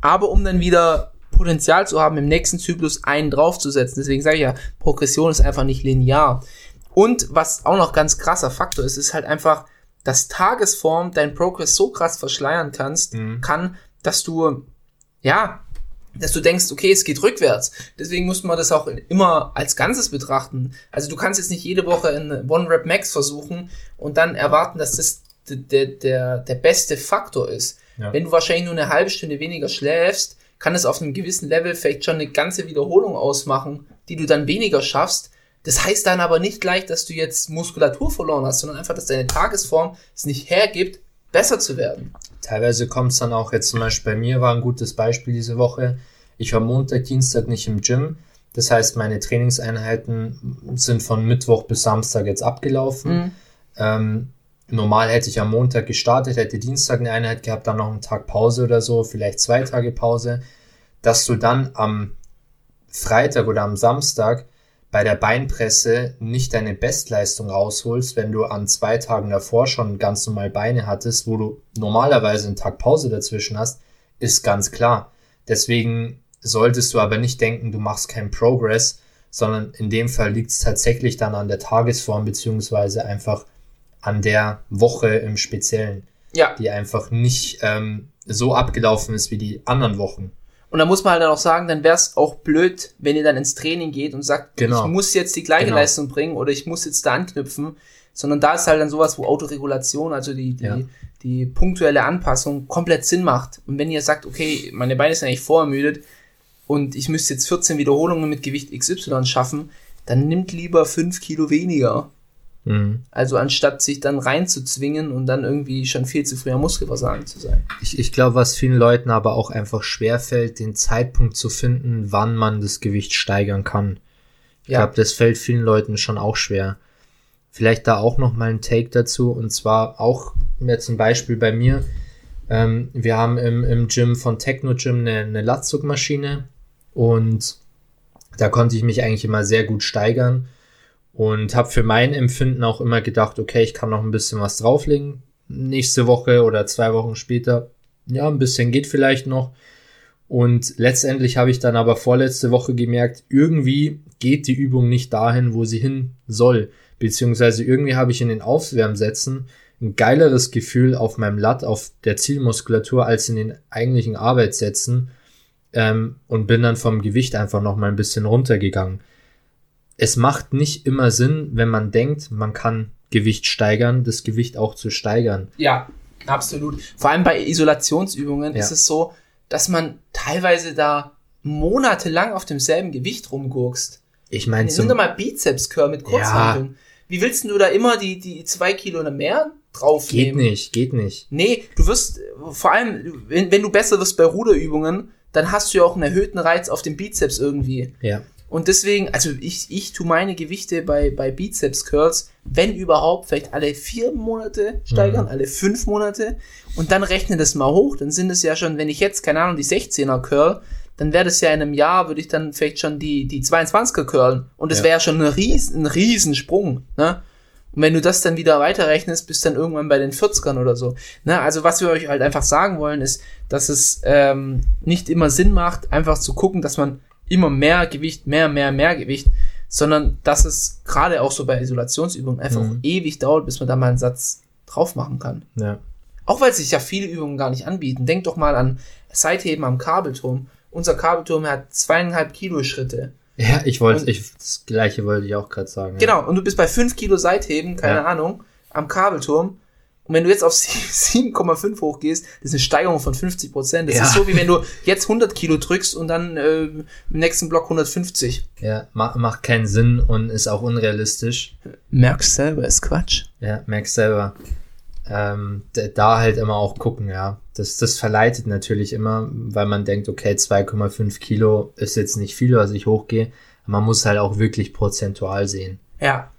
aber um dann wieder Potenzial zu haben, im nächsten Zyklus einen draufzusetzen. Deswegen sage ich ja, Progression ist einfach nicht linear. Und was auch noch ganz krasser Faktor ist, ist halt einfach, dass Tagesform dein Progress so krass verschleiern kannst, Mhm. kann, dass du, ja, dass du denkst, okay, es geht rückwärts. Deswegen muss man das auch immer als Ganzes betrachten. Also du kannst jetzt nicht jede Woche in One Rep Max versuchen und dann erwarten, dass das der, der, der, beste Faktor ist. Ja. Wenn du wahrscheinlich nur eine halbe Stunde weniger schläfst, kann es auf einem gewissen Level vielleicht schon eine ganze Wiederholung ausmachen, die du dann weniger schaffst. Das heißt dann aber nicht gleich, dass du jetzt Muskulatur verloren hast, sondern einfach, dass deine Tagesform es nicht hergibt, besser zu werden. Teilweise kommt es dann auch jetzt zum Beispiel bei mir war ein gutes Beispiel diese Woche. Ich war Montag, Dienstag nicht im Gym. Das heißt, meine Trainingseinheiten sind von Mittwoch bis Samstag jetzt abgelaufen. Ähm, normal hätte ich am Montag gestartet, hätte Dienstag eine Einheit gehabt, dann noch einen Tag Pause oder so, vielleicht zwei Tage Pause. Dass du dann am Freitag oder am Samstag bei der Beinpresse nicht deine Bestleistung rausholst, wenn du an zwei Tagen davor schon ganz normal Beine hattest, wo du normalerweise einen Tag Pause dazwischen hast, ist ganz klar. Deswegen solltest du aber nicht denken, du machst keinen Progress, sondern in dem Fall liegt es tatsächlich dann an der Tagesform beziehungsweise einfach an der Woche im Speziellen, Ja, die einfach nicht ähm, so abgelaufen ist wie die anderen Wochen. Und da muss man halt dann auch sagen, dann wäre es auch blöd, wenn ihr dann ins Training geht und sagt, Genau. ich muss jetzt die gleiche Genau. Leistung bringen oder ich muss jetzt da anknüpfen, sondern da ist halt dann sowas, wo Autoregulation, also die, die, Ja. die punktuelle Anpassung komplett Sinn macht. Und wenn ihr sagt, okay, meine Beine sind eigentlich vorermüdet und ich müsste jetzt 14 Wiederholungen mit Gewicht XY schaffen, dann nimmt lieber 5 Kilo weniger. Mhm. Also anstatt sich dann reinzuzwingen und dann irgendwie schon viel zu früh am Muskelversagen zu sein. Ich, ich glaube, was vielen Leuten aber auch einfach schwerfällt, den Zeitpunkt zu finden, wann man das Gewicht steigern kann. Ich Ja. glaube, das fällt vielen Leuten schon auch schwer. Vielleicht da auch noch mal ein Take dazu und zwar auch jetzt ein Beispiel bei mir. Ähm, wir haben im, im Gym von Techno Gym eine, eine Latzugmaschine und da konnte ich mich eigentlich immer sehr gut steigern und habe für mein Empfinden auch immer gedacht, okay, ich kann noch ein bisschen was drauflegen. Nächste Woche oder zwei Wochen später, ja, ein bisschen geht vielleicht noch. Und letztendlich habe ich dann aber vorletzte Woche gemerkt, irgendwie geht die Übung nicht dahin, wo sie hin soll. Beziehungsweise irgendwie habe ich in den Aufwärmsätzen ein geileres Gefühl auf meinem Lat, auf der Zielmuskulatur, als in den eigentlichen Arbeitssätzen ähm, und bin dann vom Gewicht einfach noch mal ein bisschen runtergegangen. Es macht nicht immer Sinn, wenn man denkt, man kann Gewicht steigern, das Gewicht auch zu steigern. Ja, absolut. Vor allem bei Isolationsübungen Ja. ist es so, dass man teilweise da monatelang auf demselben Gewicht rumgurkst. Ich meine, zum, doch mal Bizeps Curl mit Kurzhanteln. Wie willst du da immer die, die zwei Kilo oder mehr geht draufnehmen? nicht, geht nicht. Nee, du wirst, vor allem, wenn, wenn du besser wirst bei Ruderübungen, dann hast du ja auch einen erhöhten Reiz auf dem Bizeps irgendwie. Ja. Und deswegen, also ich, ich tue meine Gewichte bei, bei Bizeps Curls, wenn überhaupt, vielleicht alle vier Monate steigern, alle fünf Monate. Und dann rechne das mal hoch, dann sind es ja schon, wenn ich jetzt, keine Ahnung, die 16er curl, dann wäre das ja in einem Jahr, würde ich dann vielleicht schon die, die 22er curlen. Und das Ja. wäre ja schon ein riesen, ein Riesensprung, ne? Und wenn du das dann wieder weiterrechnest, bist dann irgendwann bei den 40ern oder so. Ne? Also was wir euch halt einfach sagen wollen, ist, dass es ähm, nicht immer Sinn macht, einfach zu gucken, dass man immer mehr Gewicht, mehr, mehr, mehr Gewicht, sondern dass es gerade auch so bei Isolationsübungen einfach Mhm. ewig dauert, bis man da mal einen Satz drauf machen kann. Ja. Auch weil sich ja viele Übungen gar nicht anbieten. Denk doch mal an Seitheben am Kabelturm. Unser Kabelturm hat zweieinhalb Kilo Schritte. Ja, ich wollte, ich, das gleiche wollte ich auch gerade sagen. Genau, und du bist bei 5 Kilo Seitheben, keine Ja. Ahnung, am Kabelturm. Und wenn du jetzt auf <laughs> 7,5 hochgehst, das ist eine Steigerung von 50 Prozent. Das Ja. ist so, wie wenn du jetzt 100 Kilo drückst und dann äh, im nächsten Block 150. Ja, ja ma macht keinen Sinn und ist auch unrealistisch. Merkst selber, ist Quatsch. Ja, merkst selber. Ähm, da halt immer auch gucken, ja. Das, das verleitet natürlich immer, weil man denkt, okay, 2,5 Kilo ist jetzt nicht viel, was ich hochgehe. Man muss halt auch wirklich prozentual sehen. Ja.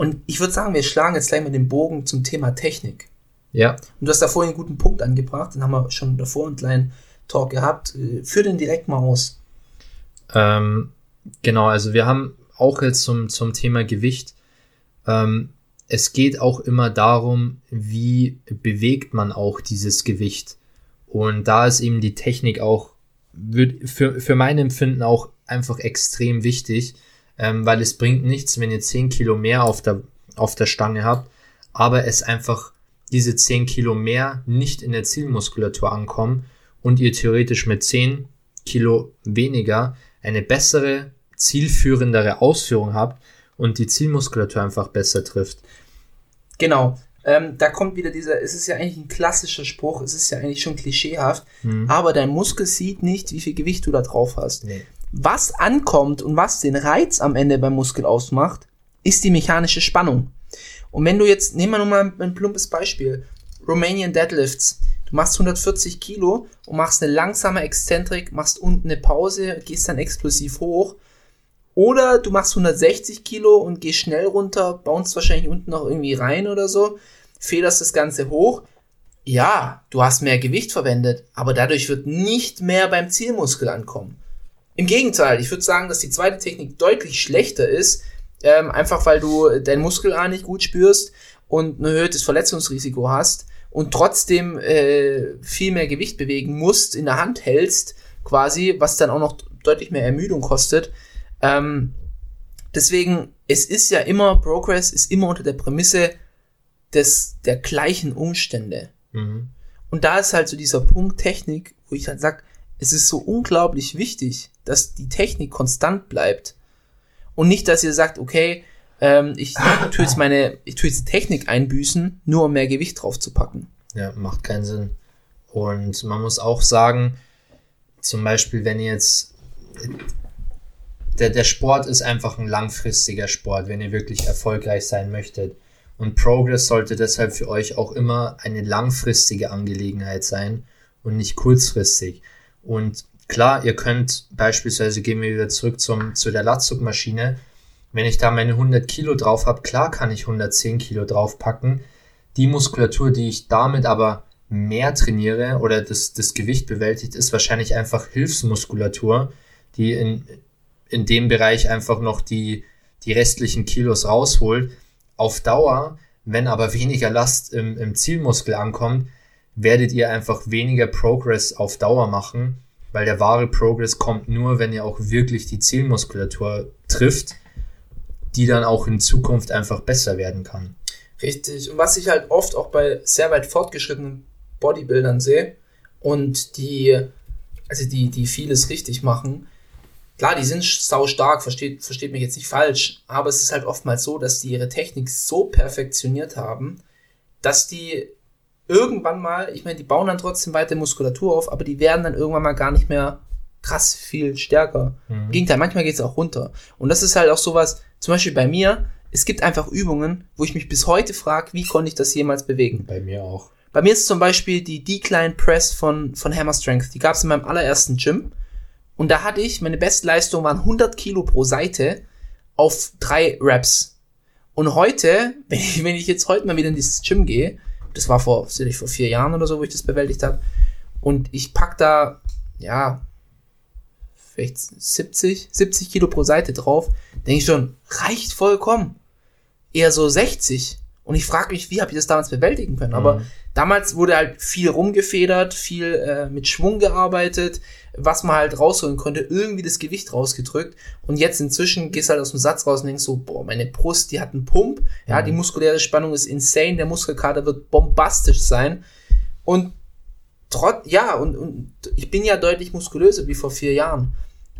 Und ich würde sagen, wir schlagen jetzt gleich mal den Bogen zum Thema Technik. Ja, Und du hast da vorhin einen guten Punkt angebracht, den haben wir schon davor einen kleinen Talk gehabt. Äh, Führ den direkt mal aus. Ähm, genau, also wir haben auch jetzt zum, zum Thema Gewicht. Ähm, es geht auch immer darum, wie bewegt man auch dieses Gewicht. Und da ist eben die Technik auch für, für mein Empfinden auch einfach extrem wichtig, ähm, weil es bringt nichts, wenn ihr 10 Kilo mehr auf der, auf der Stange habt, aber es einfach diese 10 Kilo mehr nicht in der Zielmuskulatur ankommen und ihr theoretisch mit 10 Kilo weniger eine bessere, zielführendere Ausführung habt und die Zielmuskulatur einfach besser trifft. Genau. Ähm, da kommt wieder dieser, es ist ja eigentlich ein klassischer Spruch, es ist ja eigentlich schon klischeehaft, aber dein Muskel sieht nicht, wie viel Gewicht du da drauf hast. Nee. Was ankommt und was den Reiz am Ende beim Muskel ausmacht, ist die mechanische Spannung. Und wenn du jetzt, nehmen wir nur mal ein plumpes Beispiel, Romanian Deadlifts. Du machst 140 Kilo und machst eine langsame Exzentrik, machst unten eine Pause, gehst dann explosiv hoch. Oder du machst 160 Kilo und gehst schnell runter, bounce wahrscheinlich unten noch irgendwie rein oder so, federst das Ganze hoch. Ja, du hast mehr Gewicht verwendet, aber dadurch wird nicht mehr beim Zielmuskel ankommen. Im Gegenteil, ich würde sagen, dass die zweite Technik deutlich schlechter ist, ähm, einfach weil du deinen Muskelarm nicht gut spürst und ein erhöhtes Verletzungsrisiko hast und trotzdem äh, viel mehr Gewicht bewegen musst, in der Hand hältst, quasi, was dann auch noch deutlich mehr Ermüdung kostet. Ähm, deswegen, es ist ja immer, Progress ist immer unter der Prämisse des, der gleichen Umstände. Mhm. Und da ist halt so dieser Punkt Technik, wo ich halt sag, es ist so unglaublich wichtig, dass die Technik konstant bleibt. Und nicht, dass ihr sagt, okay, ähm, ich <laughs> tue jetzt meine, ich tue jetzt Technik einbüßen, nur um mehr Gewicht drauf zu packen. Ja, macht keinen Sinn. Und man muss auch sagen, zum Beispiel, wenn ihr jetzt, der, der Sport ist einfach ein langfristiger Sport, wenn ihr wirklich erfolgreich sein möchtet. Und Progress sollte deshalb für euch auch immer eine langfristige Angelegenheit sein und nicht kurzfristig. Und klar, ihr könnt beispielsweise, gehen wir wieder zurück zum, zu der Latzugmaschine, wenn ich da meine 100 Kilo drauf habe, klar kann ich 110 Kilo draufpacken. Die Muskulatur, die ich damit aber mehr trainiere oder das, das Gewicht bewältigt, ist wahrscheinlich einfach Hilfsmuskulatur, die in, in dem Bereich einfach noch die, die restlichen Kilos rausholt. Auf Dauer, wenn aber weniger Last im, im Zielmuskel ankommt, werdet ihr einfach weniger Progress auf Dauer machen, weil der wahre Progress kommt nur, wenn ihr auch wirklich die Zielmuskulatur trifft, die dann auch in Zukunft einfach besser werden kann. Richtig. Und was ich halt oft auch bei sehr weit fortgeschrittenen Bodybuildern sehe und die, also die, die vieles richtig machen, klar, die sind sau stark, versteht, versteht mich jetzt nicht falsch, aber es ist halt oftmals so, dass die ihre Technik so perfektioniert haben, dass die irgendwann mal, ich meine, die bauen dann trotzdem weiter Muskulatur auf, aber die werden dann irgendwann mal gar nicht mehr krass viel stärker. Im Gegenteil, manchmal geht es auch runter. Und das ist halt auch sowas, zum Beispiel bei mir, es gibt einfach Übungen, wo ich mich bis heute frage, wie konnte ich das jemals bewegen? Bei mir auch. Bei mir ist zum Beispiel die Decline Press von, von Hammer Strength. Die gab es in meinem allerersten Gym. Und da hatte ich, meine Bestleistung waren 100 Kilo pro Seite auf drei Reps. Und heute, <laughs> wenn ich, wenn ich jetzt heute mal wieder in dieses Gym gehe, das war vor, sicherlich vor vier Jahren oder so, wo ich das bewältigt habe, und ich pack da, ja, vielleicht 70, 70 Kilo pro Seite drauf, denke ich schon, reicht vollkommen. Eher so 60. Und ich frage mich, wie habe ich das damals bewältigen können? Aber damals wurde halt viel rumgefedert, viel äh, mit Schwung gearbeitet, was man halt rausholen konnte, irgendwie das Gewicht rausgedrückt. Und jetzt inzwischen gehst du halt aus dem Satz raus und denkst so, boah, meine Brust, die hat einen Pump. Ja, die muskuläre Spannung ist insane, der Muskelkater wird bombastisch sein. Und trotz, ja, und, und ich bin ja deutlich muskulöser wie vor vier Jahren.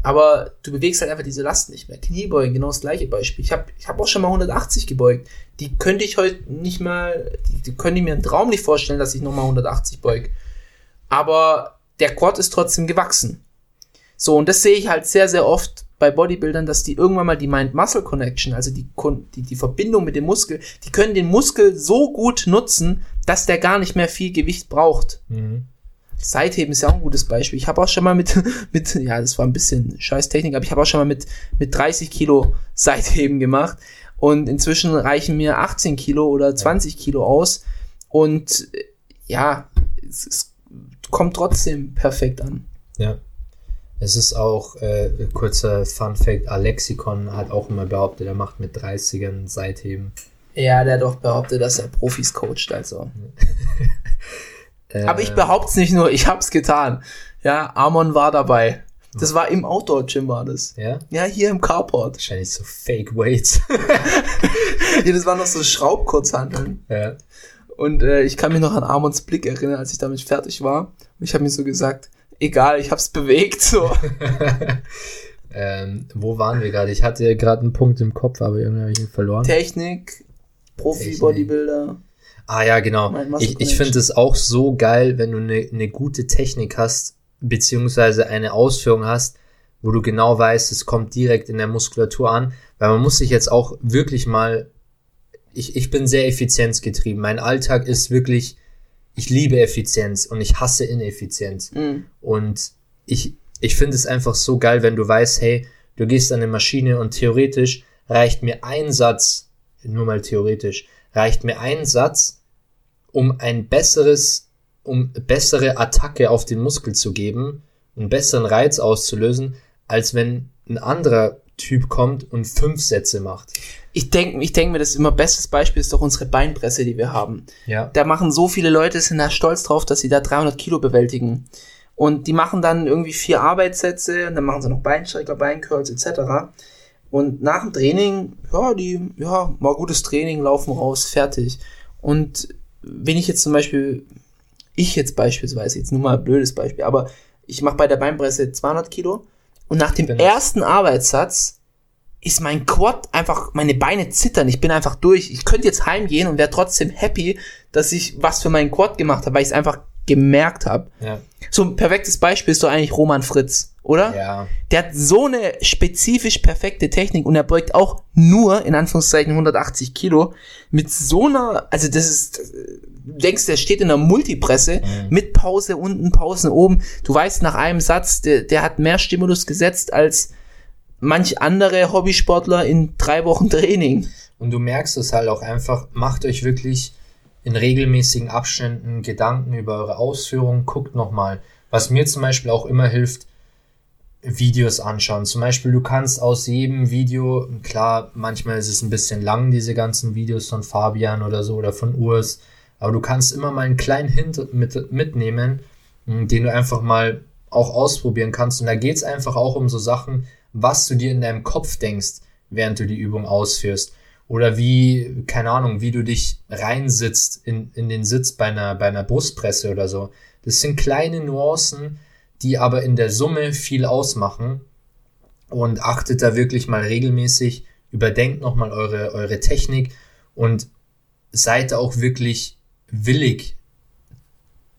Aber du bewegst halt einfach diese Last nicht mehr. Kniebeugen, genau das gleiche Beispiel. Ich habe ich hab auch schon mal 180 gebeugt. Die könnte ich heute nicht mal, die, die könnte ich mir im Traum nicht vorstellen, dass ich nochmal 180 beug. Aber der Quad ist trotzdem gewachsen. So, und das sehe ich halt sehr, sehr oft bei Bodybuildern, dass die irgendwann mal die Mind-Muscle-Connection, also die, die, die Verbindung mit dem Muskel, die können den Muskel so gut nutzen, dass der gar nicht mehr viel Gewicht braucht. Seitheben ist ja auch ein gutes Beispiel. Ich habe auch schon mal mit, <laughs> mit, ja, das war ein bisschen scheiß Technik, aber ich habe auch schon mal mit, mit 30 Kilo Seitheben gemacht. Und inzwischen reichen mir 18 Kilo oder 20 Kilo aus. Und äh, ja, es, es kommt trotzdem perfekt an. Ja. Es ist auch, äh, kurzer Fun Fact, Alexikon hat auch immer behauptet, er macht mit 30ern Seitheben. Ja, der hat doch behauptet, dass er Profis coacht, also. <laughs> Äh, Aber ich behaupte es nicht nur, ich hab's getan. Ja, Amon war dabei. Das war im Outdoor-Gym war das. Ja? Ja, hier im Carport. Wahrscheinlich so Fake Weights. <laughs> Ja, das waren noch so Schraubkurzhanteln. ja. Und äh, ich kann mich noch an Amons Blick erinnern, als ich damit fertig war. Und ich habe mir so gesagt, egal, ich hab's bewegt. So. <laughs> Ähm, wo waren wir gerade? Ich hatte gerade einen Punkt im Kopf, aber irgendwie habe ich ihn verloren. Technik, Profi-Bodybuilder. Ah ja, genau. Ich, ich finde es auch so geil, wenn du eine ne gute Technik hast, beziehungsweise eine Ausführung hast, wo du genau weißt, es kommt direkt in der Muskulatur an, weil man muss sich jetzt auch wirklich mal, ich, ich bin sehr effizienzgetrieben. Mein Alltag ist wirklich, ich liebe Effizienz und ich hasse Ineffizienz. Mhm. Und ich, ich finde es einfach so geil, wenn du weißt, hey, du gehst an eine Maschine und theoretisch reicht mir ein Satz, nur mal theoretisch, reicht mir ein Satz, um ein besseres, um bessere Attacke auf den Muskel zu geben, einen besseren Reiz auszulösen, als wenn ein anderer Typ kommt und fünf Sätze macht. Ich denke ich denk mir, das immer bestes Beispiel ist doch unsere Beinpresse, die wir haben. Ja. Da machen so viele Leute, sind da stolz drauf, dass sie da 300 Kilo bewältigen. Und die machen dann irgendwie vier Arbeitssätze und dann machen sie noch Beinstrecker, Beincurls etc. Und nach dem Training, ja, die, ja, war gutes Training, laufen raus, fertig. Und wenn ich jetzt zum Beispiel, ich jetzt beispielsweise, jetzt nur mal ein blödes Beispiel, aber ich mache bei der Beinpresse 200 Kilo und nach dem Genau. ersten Arbeitssatz ist mein Quad einfach, meine Beine zittern, ich bin einfach durch. Ich könnte jetzt heimgehen und wäre trotzdem happy, dass ich was für meinen Quad gemacht habe, weil ich es einfach gemerkt habe. Ja. So ein perfektes Beispiel ist doch eigentlich Roman Fritz, oder? Ja. Der hat so eine spezifisch perfekte Technik und er beugt auch nur, in Anführungszeichen, 180 Kilo mit so einer, also das ist, du denkst, der steht in einer Multipresse mit Pause unten, Pausen oben. Du weißt nach einem Satz, der, der hat mehr Stimulus gesetzt als manch andere Hobbysportler in drei Wochen <laughs> Training. Und du merkst es halt auch einfach, macht euch wirklich in regelmäßigen Abständen Gedanken über eure Ausführungen, guckt nochmal. Was mir zum Beispiel auch immer hilft, Videos anschauen. Zum Beispiel, du kannst aus jedem Video, klar, manchmal ist es ein bisschen lang, diese ganzen Videos von Fabian oder so oder von Urs, aber du kannst immer mal einen kleinen Hint mit, mitnehmen, mh, den du einfach mal auch ausprobieren kannst. Und da geht's einfach auch um so Sachen, was du dir in deinem Kopf denkst, während du die Übung ausführst. Oder wie, keine Ahnung, wie du dich reinsitzt in, in den Sitz bei einer, bei einer Brustpresse oder so. Das sind kleine Nuancen, die aber in der Summe viel ausmachen. Und achtet da wirklich mal regelmäßig, überdenkt nochmal eure, eure Technik und seid auch wirklich willig,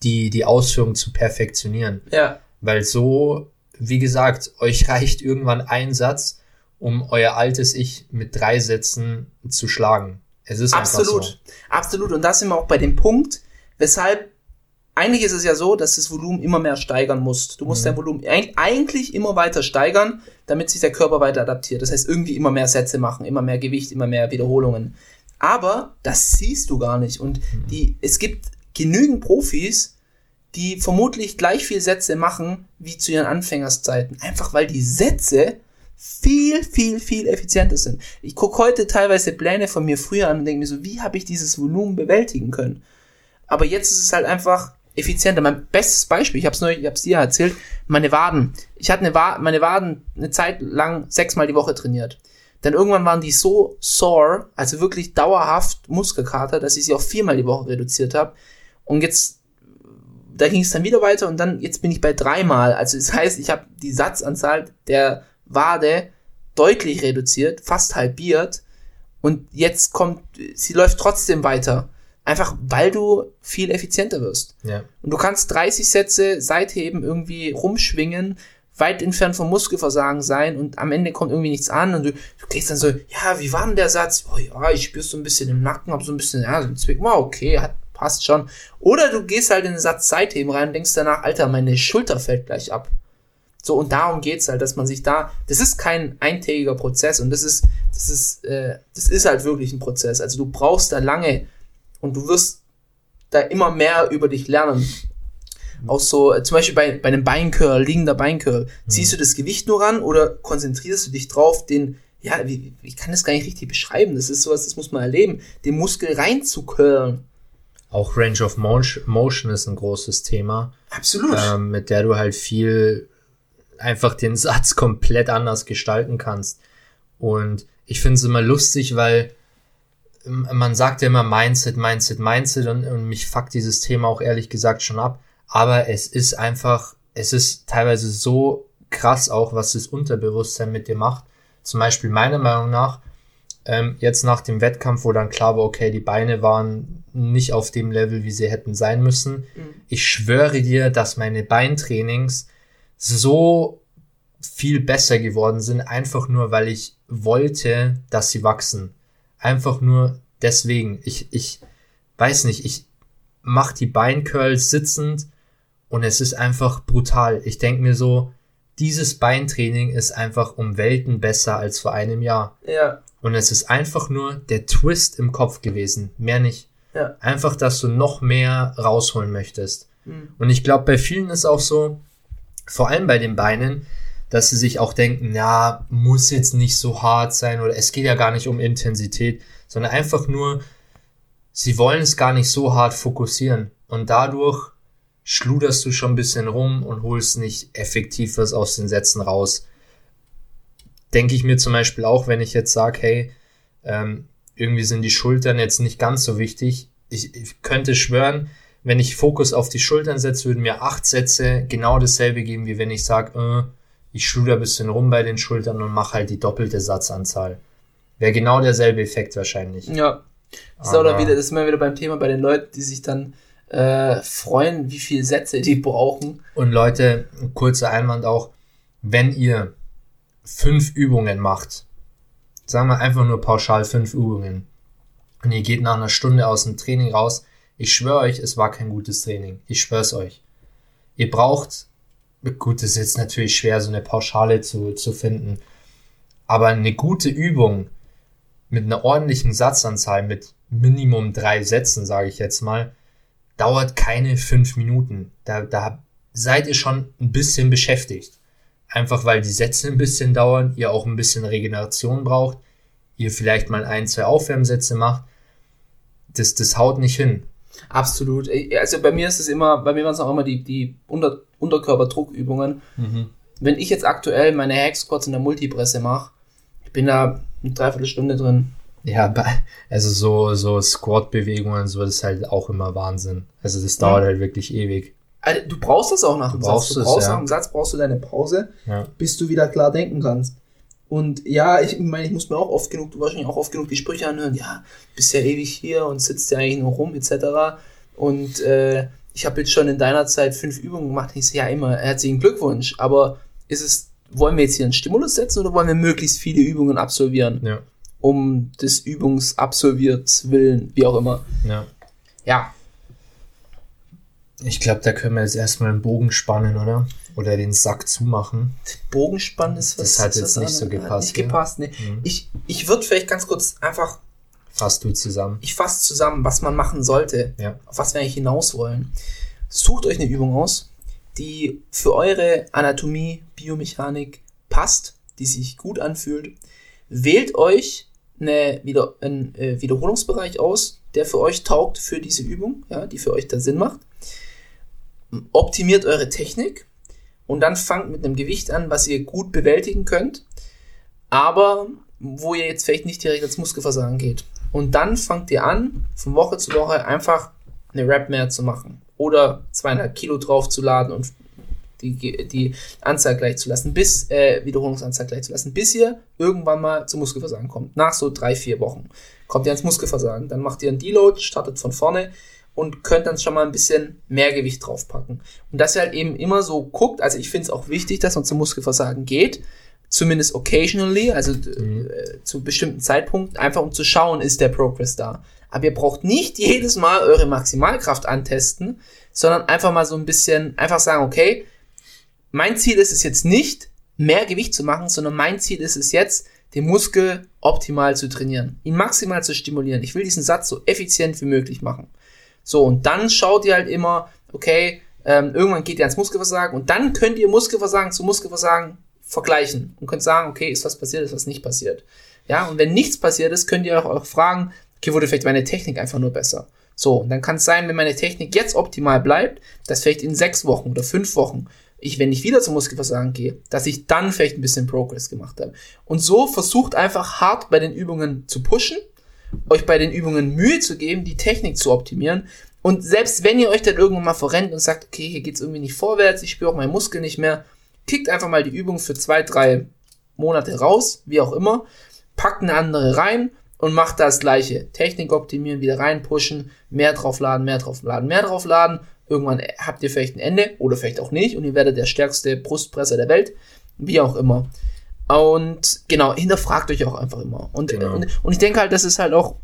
die, die Ausführung zu perfektionieren. Ja. Weil so, wie gesagt, euch reicht irgendwann ein Satz, um euer altes Ich mit drei Sätzen zu schlagen. Es ist Absolut. so. Absolut. Und da sind wir auch bei dem Punkt, weshalb eigentlich ist es ja so, dass das Volumen immer mehr steigern muss. Du musst dein Volumen eig- eigentlich immer weiter steigern, damit sich der Körper weiter adaptiert. Das heißt, irgendwie immer mehr Sätze machen, immer mehr Gewicht, immer mehr Wiederholungen. Aber das siehst du gar nicht. Und die, es gibt genügend Profis, die vermutlich gleich viel Sätze machen wie zu ihren Anfängerszeiten. Einfach weil die Sätze viel, viel, viel effizienter sind. Ich gucke heute teilweise Pläne von mir früher an und denke mir so, wie habe ich dieses Volumen bewältigen können? Aber jetzt ist es halt einfach effizienter. Mein bestes Beispiel, ich habe es dir erzählt, meine Waden. Ich hatte eine Wa meine Waden eine Zeit lang sechsmal die Woche trainiert. Dann irgendwann waren die so sore, also wirklich dauerhaft Muskelkater, dass ich sie auf viermal die Woche reduziert habe. Und jetzt, da ging es dann wieder weiter und dann, jetzt bin ich bei dreimal. Also das heißt, ich habe die Satzanzahl der Wade deutlich reduziert, fast halbiert. Und jetzt kommt, sie läuft trotzdem weiter. Einfach weil du viel effizienter wirst. Ja. Und du kannst 30 Sätze Seitheben irgendwie rumschwingen, weit entfernt vom Muskelversagen sein und am Ende kommt irgendwie nichts an und du, du gehst dann so, ja, wie war denn der Satz? Oh ja, ich spür's so ein bisschen im Nacken, hab so ein bisschen, ja, so ein Zwick, wow, okay, hat, passt schon. Oder du gehst halt in den Satz Seitheben rein und denkst danach, Alter, meine Schulter fällt gleich ab. So, und darum geht's halt, dass man sich da, das ist kein eintägiger Prozess und das ist, das ist, äh, das ist halt wirklich ein Prozess. Also du brauchst da lange und du wirst da immer mehr über dich lernen. Auch so, äh, zum Beispiel bei, bei einem Beincurl, liegender Beincurl, ziehst du das Gewicht nur ran oder konzentrierst du dich drauf, den, ja, wie, ich kann das gar nicht richtig beschreiben, das ist sowas, das muss man erleben, den Muskel reinzucurlen. Auch Range of Motion Motion ist ein großes Thema, Absolut. ähm, mit der du halt viel einfach den Satz <laughs> komplett anders gestalten kannst. Und ich finde es immer lustig, weil ähm, man sagt ja immer Mindset, Mindset, Mindset und, und mich fuckt dieses Thema auch ehrlich gesagt schon ab. Aber es ist einfach, es ist teilweise so krass auch, was das Unterbewusstsein mit dir macht. Zum Beispiel meiner Meinung nach, ähm, jetzt nach dem Wettkampf, wo dann klar war, okay, die Beine waren nicht auf dem Level, wie sie hätten sein müssen. Ich schwöre dir, dass meine Beintrainings so viel besser geworden sind, einfach nur, weil ich wollte, dass sie wachsen. Einfach nur deswegen. Ich, ich weiß nicht, ich mach die Beincurls sitzend und es ist einfach brutal. Ich denk mir so, dieses Beintraining ist einfach um Welten besser als vor einem Jahr. ja, Und es ist einfach nur der Twist im Kopf gewesen. Mehr nicht. ja. Einfach, dass du noch mehr rausholen möchtest. Und ich glaube, bei vielen ist auch so, vor allem bei den Beinen, dass sie sich auch denken, ja, muss jetzt nicht so hart sein oder es geht ja gar nicht um Intensität, sondern einfach nur, sie wollen es gar nicht so hart fokussieren. Und dadurch schluderst du schon ein bisschen rum und holst nicht effektiv was aus den Sätzen raus. Denke ich mir zum Beispiel auch, wenn ich jetzt sage, hey, ähm, irgendwie sind die Schultern jetzt nicht ganz so wichtig. Ich, ich könnte schwören, wenn ich Fokus auf die Schultern setze, würden mir acht Sätze genau dasselbe geben, wie wenn ich sage, äh, ich schluder ein bisschen rum bei den Schultern und mache halt die doppelte Satzanzahl. Wäre genau derselbe Effekt wahrscheinlich. Ja. Das ist, auch Aber- wieder, das ist immer wieder beim Thema bei den Leuten, die sich dann äh, freuen, wie viele Sätze die brauchen. Und Leute, ein kurzer Einwand auch, wenn ihr fünf Übungen macht, sagen wir einfach nur pauschal fünf Übungen, und ihr geht nach einer Stunde aus dem Training raus, ich schwöre euch, es war kein gutes Training. Ich schwör's euch. Ihr braucht, gut, das ist jetzt natürlich schwer, so eine Pauschale zu, zu finden, aber eine gute Übung mit einer ordentlichen Satzanzahl, mit Minimum drei Sätzen, sage ich jetzt mal, dauert keine fünf Minuten. Da, da seid ihr schon ein bisschen beschäftigt. Einfach weil die Sätze ein bisschen dauern, ihr auch ein bisschen Regeneration braucht, ihr vielleicht mal ein, zwei Aufwärmsätze macht. Das, das haut nicht hin. Absolut. Also bei mir ist es immer, bei mir waren es auch immer die, die Unter Unterkörperdruckübungen. Wenn ich jetzt aktuell meine Hack Squats in der Multipresse mache, ich bin da eine Dreiviertelstunde drin. Ja, also so, so Squat-Bewegungen, so, das ist halt auch immer Wahnsinn. Also das dauert Ja. halt wirklich ewig. Also, du brauchst das auch nach dem brauchst Satz. Du es, brauchst ja. nach dem Satz brauchst du deine Pause, Ja. bis du wieder klar denken kannst. Und ja, ich meine, ich muss mir auch oft genug, du wahrscheinlich auch oft genug die Sprüche anhören, ja, bist ja ewig hier und sitzt ja eigentlich nur rum, etc. Und äh, ich habe jetzt schon in deiner Zeit fünf Übungen gemacht. Ich so, ja, immer, herzlichen Glückwunsch. Aber ist es, wollen wir jetzt hier einen Stimulus setzen oder wollen wir möglichst viele Übungen absolvieren? Ja, Um des Übungsabsolvierts willen, wie auch immer. ja. Ja, Ich glaube, da können wir jetzt erstmal einen Bogen spannen, oder? Oder den Sack zumachen. Bogenspann ist Das hat jetzt nicht so gepasst, Nicht gepasst, ne. Mhm. Ich, ich würde vielleicht ganz kurz einfach, Fass du zusammen. ich fasse zusammen, was man machen sollte, Ja. auf was wir eigentlich hinaus wollen. Sucht euch eine Übung aus, die für eure Anatomie, Biomechanik passt, die sich gut anfühlt. Wählt euch eine, wieder, einen äh, Wiederholungsbereich aus, der für euch taugt für diese Übung, ja, die für euch da Sinn macht. Optimiert eure Technik und dann fangt mit einem Gewicht an, was ihr gut bewältigen könnt, aber wo ihr jetzt vielleicht nicht direkt ins Muskelversagen geht. Und dann fangt ihr an, von Woche zu Woche einfach eine Rap mehr zu machen oder 200 Kilo draufzuladen und die, die Anzahl gleich zu lassen, bis, äh, Wiederholungsanzahl gleich zu lassen, bis ihr irgendwann mal zum Muskelversagen kommt. Nach so drei, vier Wochen kommt ihr ans Muskelversagen. Dann macht ihr einen Deload, startet von vorne und könnt dann schon mal ein bisschen mehr Gewicht draufpacken. Und dass ihr halt eben immer so guckt, also ich finde es auch wichtig, dass man zum Muskelversagen geht, zumindest occasionally, also äh, zu bestimmten Zeitpunkten, einfach um zu schauen, ist der Progress da. Aber ihr braucht nicht jedes Mal eure Maximalkraft antesten, sondern einfach mal so ein bisschen, einfach sagen, okay, mein Ziel ist es jetzt nicht, mehr Gewicht zu machen, sondern mein Ziel ist es jetzt, den Muskel optimal zu trainieren, ihn maximal zu stimulieren. Ich will diesen Satz so effizient wie möglich machen. So, und dann schaut ihr halt immer, okay, ähm, irgendwann geht ihr ans Muskelversagen und dann könnt ihr Muskelversagen zu Muskelversagen vergleichen und könnt sagen, okay, ist was passiert, ist was nicht passiert. Ja, und wenn nichts passiert ist, könnt ihr auch, auch fragen, okay, wurde vielleicht meine Technik einfach nur besser. So, und dann kann es sein, wenn meine Technik jetzt optimal bleibt, dass vielleicht in sechs Wochen oder fünf Wochen ich, wenn ich wieder zum Muskelversagen gehe, dass ich dann vielleicht ein bisschen Progress gemacht habe. Und so versucht einfach hart bei den Übungen zu pushen, euch bei den Übungen Mühe zu geben, die Technik zu optimieren. Und selbst wenn ihr euch dann irgendwann mal verrennt und sagt, okay, hier geht's irgendwie nicht vorwärts, ich spüre auch meinen Muskel nicht mehr, kickt einfach mal die Übung für zwei, drei Monate raus, wie auch immer, packt eine andere rein und macht das gleiche. Technik optimieren, wieder reinpushen, mehr draufladen, mehr draufladen, mehr draufladen. Irgendwann habt ihr vielleicht ein Ende oder vielleicht auch nicht und ihr werdet der stärkste Brustpresser der Welt, wie auch immer. Und genau, hinterfragt euch auch einfach immer. Und, Genau. und, und ich denke halt, das ist halt auch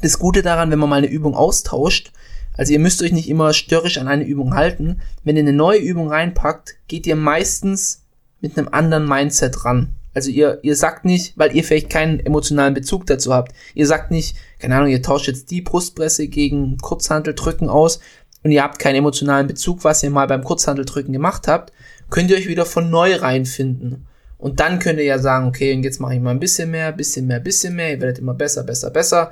das Gute daran, wenn man mal eine Übung austauscht. Also ihr müsst euch nicht immer störrisch an eine Übung halten. Wenn ihr eine neue Übung reinpackt, geht ihr meistens mit einem anderen Mindset ran. Also ihr, ihr sagt nicht, weil ihr vielleicht keinen emotionalen Bezug dazu habt. Ihr sagt nicht, keine Ahnung, ihr tauscht jetzt die Brustpresse gegen Kurzhanteldrücken aus und ihr habt keinen emotionalen Bezug, was ihr mal beim Kurzhanteldrücken gemacht habt, könnt ihr euch wieder von neu reinfinden. Und dann könnt ihr ja sagen, okay, und jetzt mache ich mal ein bisschen mehr, bisschen mehr, bisschen mehr, ihr werdet immer besser, besser, besser.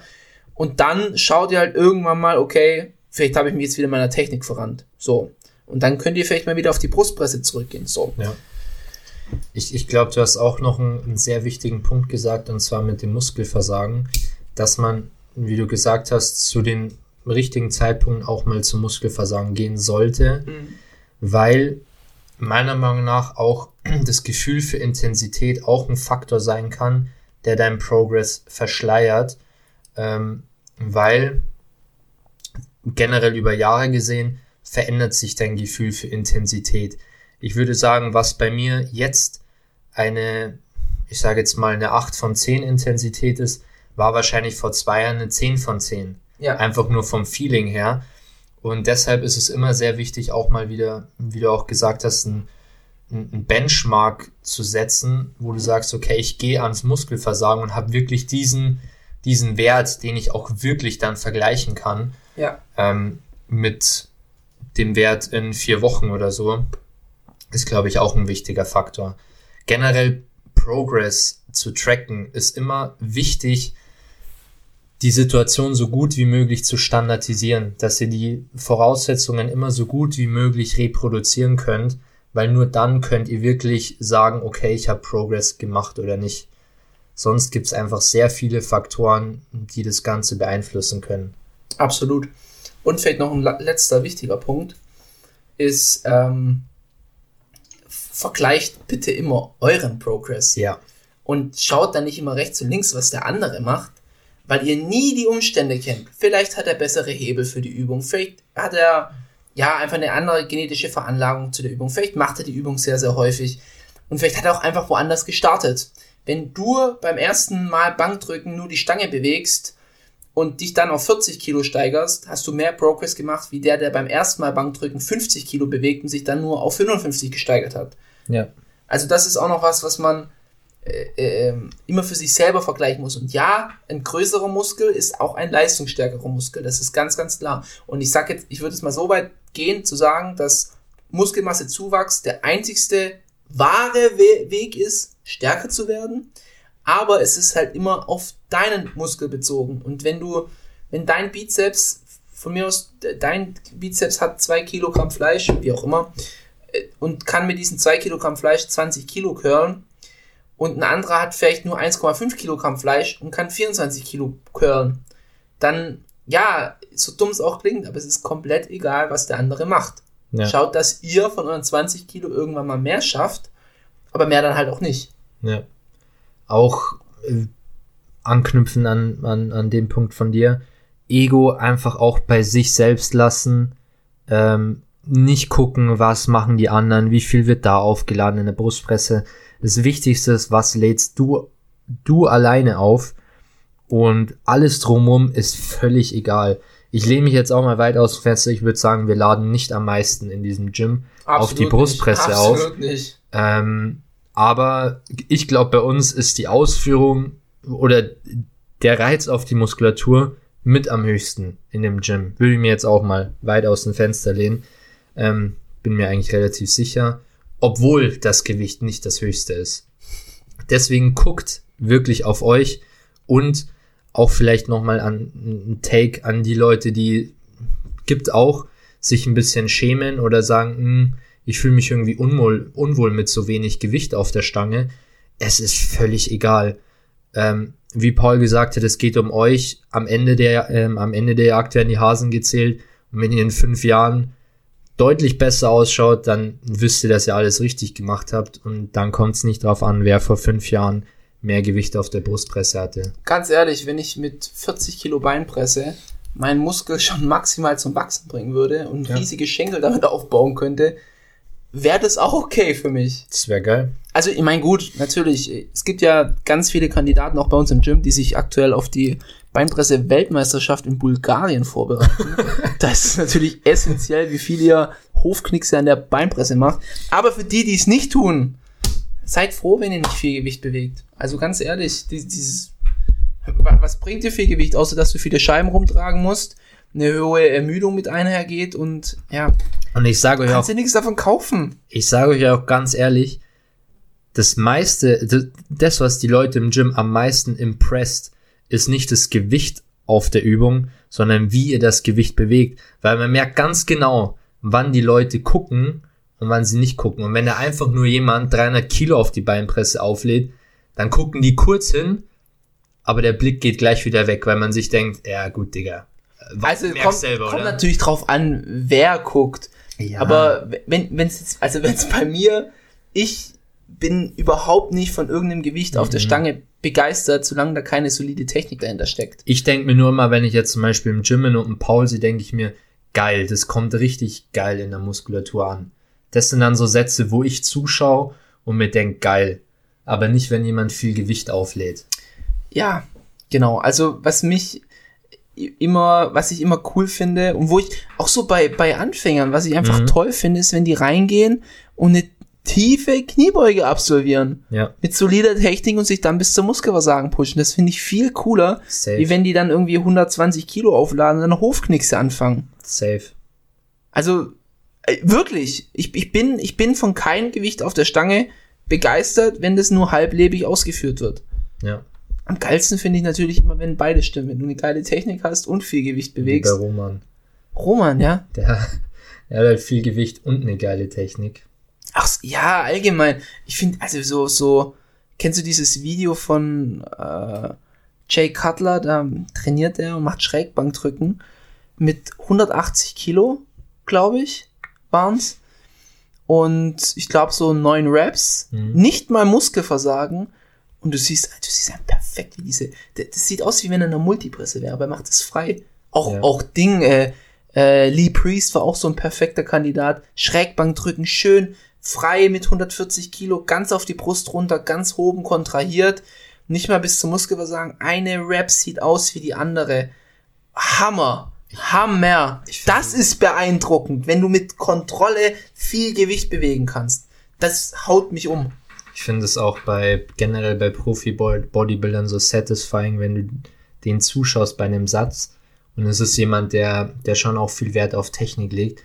Und dann schaut ihr halt irgendwann mal, okay, vielleicht habe ich mich jetzt wieder in meiner Technik verrannt. So. Und dann könnt ihr vielleicht mal wieder auf die Brustpresse zurückgehen. So. Ja. Ich, ich glaube, du hast auch noch einen, einen sehr wichtigen Punkt gesagt, und zwar mit dem Muskelversagen, dass man, wie du gesagt hast, zu den richtigen Zeitpunkten auch mal zum Muskelversagen gehen sollte, weil meiner Meinung nach auch <clears throat> das Gefühl für Intensität auch ein Faktor sein kann, der deinen Progress verschleiert, ähm, weil generell über Jahre gesehen verändert sich dein Gefühl für Intensität. Ich würde sagen, was bei mir jetzt eine, ich sage jetzt mal eine 8 von 10 Intensität ist, war wahrscheinlich vor zwei Jahren eine 10 von 10. Ja. Einfach nur vom Feeling her. Und deshalb ist es immer sehr wichtig, auch mal wieder, wie du auch gesagt hast, ein, ein Benchmark zu setzen, wo du sagst, okay, ich gehe ans Muskelversagen und habe wirklich diesen, diesen Wert, den ich auch wirklich dann vergleichen kann Ja. ähm, mit dem Wert in vier Wochen oder so, ist, glaube ich, auch ein wichtiger Faktor. Generell Progress zu tracken ist immer wichtig, die Situation so gut wie möglich zu standardisieren, dass ihr die Voraussetzungen immer so gut wie möglich reproduzieren könnt, weil nur dann könnt ihr wirklich sagen, okay, ich habe Progress gemacht oder nicht. Sonst gibt's einfach sehr viele Faktoren, die das Ganze beeinflussen können. Absolut. Und vielleicht noch ein letzter wichtiger Punkt ist, ähm, vergleicht bitte immer euren Progress. Ja. Und schaut dann nicht immer rechts und links, was der andere macht, weil ihr nie die Umstände kennt. Vielleicht hat er bessere Hebel für die Übung, vielleicht hat er ja einfach eine andere genetische Veranlagung zu der Übung, vielleicht macht er die Übung sehr, sehr häufig und vielleicht hat er auch einfach woanders gestartet. Wenn du beim ersten Mal Bankdrücken nur die Stange bewegst und dich dann auf 40 Kilo steigerst, hast du mehr Progress gemacht, wie der, der beim ersten Mal Bankdrücken 50 Kilo bewegt und sich dann nur auf 55 gesteigert hat. Ja. Also das ist auch noch was, was man äh, ähm, immer für sich selber vergleichen muss. Und ja, ein größerer Muskel ist auch ein leistungsstärkerer Muskel. Das ist ganz, ganz klar. Und ich sage jetzt, ich würde es mal so weit gehen zu sagen, dass Muskelmassezuwachs der einzigste wahre We Weg ist, stärker zu werden. Aber es ist halt immer auf deinen Muskel bezogen. Und wenn du, wenn dein Bizeps, von mir aus, de- dein Bizeps hat zwei Kilogramm Fleisch, wie auch immer, äh, und kann mit diesen zwei Kilogramm Fleisch 20 Kilo curlen, und ein anderer hat vielleicht nur 1,5 Kilogramm Fleisch und kann 24 Kilo curlen, dann, ja, so dumm es auch klingt, aber es ist komplett egal, was der andere macht. Ja. Schaut, dass ihr von euren 20 Kilo irgendwann mal mehr schafft, aber mehr dann halt auch nicht. Ja. Auch äh, anknüpfen an, an, an dem Punkt von dir. Ego einfach auch bei sich selbst lassen. Ähm, nicht gucken, was machen die anderen, wie viel wird da aufgeladen in der Brustpresse. Das Wichtigste ist, was lädst du, du alleine auf. Und alles drumherum ist völlig egal. Ich lehne mich jetzt auch mal weit aus dem Fenster. Ich würde sagen, wir laden nicht am meisten in diesem Gym auf die Absolut Brustpresse nicht. auf. Absolut nicht. Ähm, aber ich glaube, bei uns ist die Ausführung oder der Reiz auf die Muskulatur mit am höchsten in dem Gym. Würde ich mir jetzt auch mal weit aus dem Fenster lehnen. Ähm, bin mir eigentlich relativ sicher. Obwohl das Gewicht nicht das höchste ist. Deswegen guckt wirklich auf euch und auch vielleicht nochmal an ein Take an die Leute, die gibt auch sich ein bisschen schämen oder sagen, "Hm, ich fühle mich irgendwie unwohl, unwohl mit so wenig Gewicht auf der Stange. Es ist völlig egal. Ähm, wie Paul gesagt hat, es geht um euch. Am Ende der, ähm, am Ende der Jagd werden die Hasen gezählt. Und wenn ihr in fünf Jahren deutlich besser ausschaut, dann wisst ihr, dass ihr alles richtig gemacht habt. Und dann kommt es nicht drauf an, wer vor fünf Jahren mehr Gewicht auf der Brustpresse hatte. Ganz ehrlich, wenn ich mit 40 Kilo Beinpresse meinen Muskel schon maximal zum Wachsen bringen würde und Ja. riesige Schenkel damit aufbauen könnte, wäre das auch okay für mich. Das wäre geil. Also, ich meine, gut, natürlich, es gibt ja ganz viele Kandidaten auch bei uns im Gym, die sich aktuell auf die Beinpresse-Weltmeisterschaft in Bulgarien vorbereiten. <laughs> das ist natürlich essentiell, wie viel ihr Hofknickse an der Beinpresse macht. Aber für die, die es nicht tun, seid froh, wenn ihr nicht viel Gewicht bewegt. Also ganz ehrlich, die- dieses, wa- was bringt dir viel Gewicht, außer dass du viele Scheiben rumtragen musst, eine hohe Ermüdung mit einhergeht und ja, Und ich sage euch auch, kannst dir nichts davon kaufen. ich sage euch auch ganz ehrlich, das meiste, das- was die Leute im Gym am meisten impressed, ist nicht das Gewicht auf der Übung, sondern wie ihr das Gewicht bewegt. Weil man merkt ganz genau, wann die Leute gucken und wann sie nicht gucken. Und wenn da einfach nur jemand 300 Kilo auf die Beinpresse auflädt, dann gucken die kurz hin, aber der Blick geht gleich wieder weg, weil man sich denkt, ja gut, Digga. äh, Also kommt, selber, kommt oder? natürlich drauf an, wer guckt. Ja. Aber wenn es jetzt, also wenn es bei mir, ich bin überhaupt nicht von irgendeinem Gewicht auf Mhm. der Stange begeistert, solange da keine solide Technik dahinter steckt. Ich denke mir nur immer, wenn ich jetzt zum Beispiel im Gym bin und einen Paul sehe, denke ich mir, geil, das kommt richtig geil in der Muskulatur an. Das sind dann so Sätze, wo ich zuschaue und mir denke, geil. Aber nicht, wenn jemand viel Gewicht auflädt. Ja, genau. Also was mich immer, was ich immer cool finde und wo ich auch so bei, bei Anfängern, was ich einfach Mhm. toll finde, ist, wenn die reingehen und eine tiefe Kniebeuge absolvieren. Ja, Mit solider Technik und sich dann bis zum Muskelversagen pushen. Das finde ich viel cooler, Safe. wie wenn die dann irgendwie 120 Kilo aufladen und dann Hofknickse anfangen. safe. Also wirklich, ich, ich, bin, ich bin von keinem Gewicht auf der Stange begeistert, wenn das nur halblebig ausgeführt wird. Ja, Am geilsten finde ich natürlich immer, wenn beide stimmen. Wenn du eine geile Technik hast und viel Gewicht wie bei bewegst. Roman. Roman, ja? Der, der hat halt viel Gewicht und eine geile Technik. Ach, ja, allgemein. Ich finde, also so, so kennst du dieses Video von äh, Jay Cutler, da trainiert er und macht Schrägbankdrücken mit 180 Kilo, glaube ich, waren's. Und ich glaube so neun Reps, nicht mal Muskelversagen. Und du siehst, du siehst ja perfekt, wie diese, das das sieht aus, wie wenn er in einer Multipresse wäre, aber er macht es frei. Auch, Ja. auch Ding, äh, äh, Lee Priest war auch so ein perfekter Kandidat. Schrägbank drücken, schön frei mit 140 Kilo, ganz auf die Brust runter, ganz oben kontrahiert, nicht mal bis zum Muskelversagen. Eine Rap sieht aus wie die andere. Hammer. Hammer. Das ist beeindruckend, wenn du mit Kontrolle viel Gewicht bewegen kannst. Das haut mich um. Ich finde es auch bei generell bei Profi-Bodybuildern so satisfying, wenn du den zuschaust bei einem Satz und es ist jemand, der, der schon auch viel Wert auf Technik legt.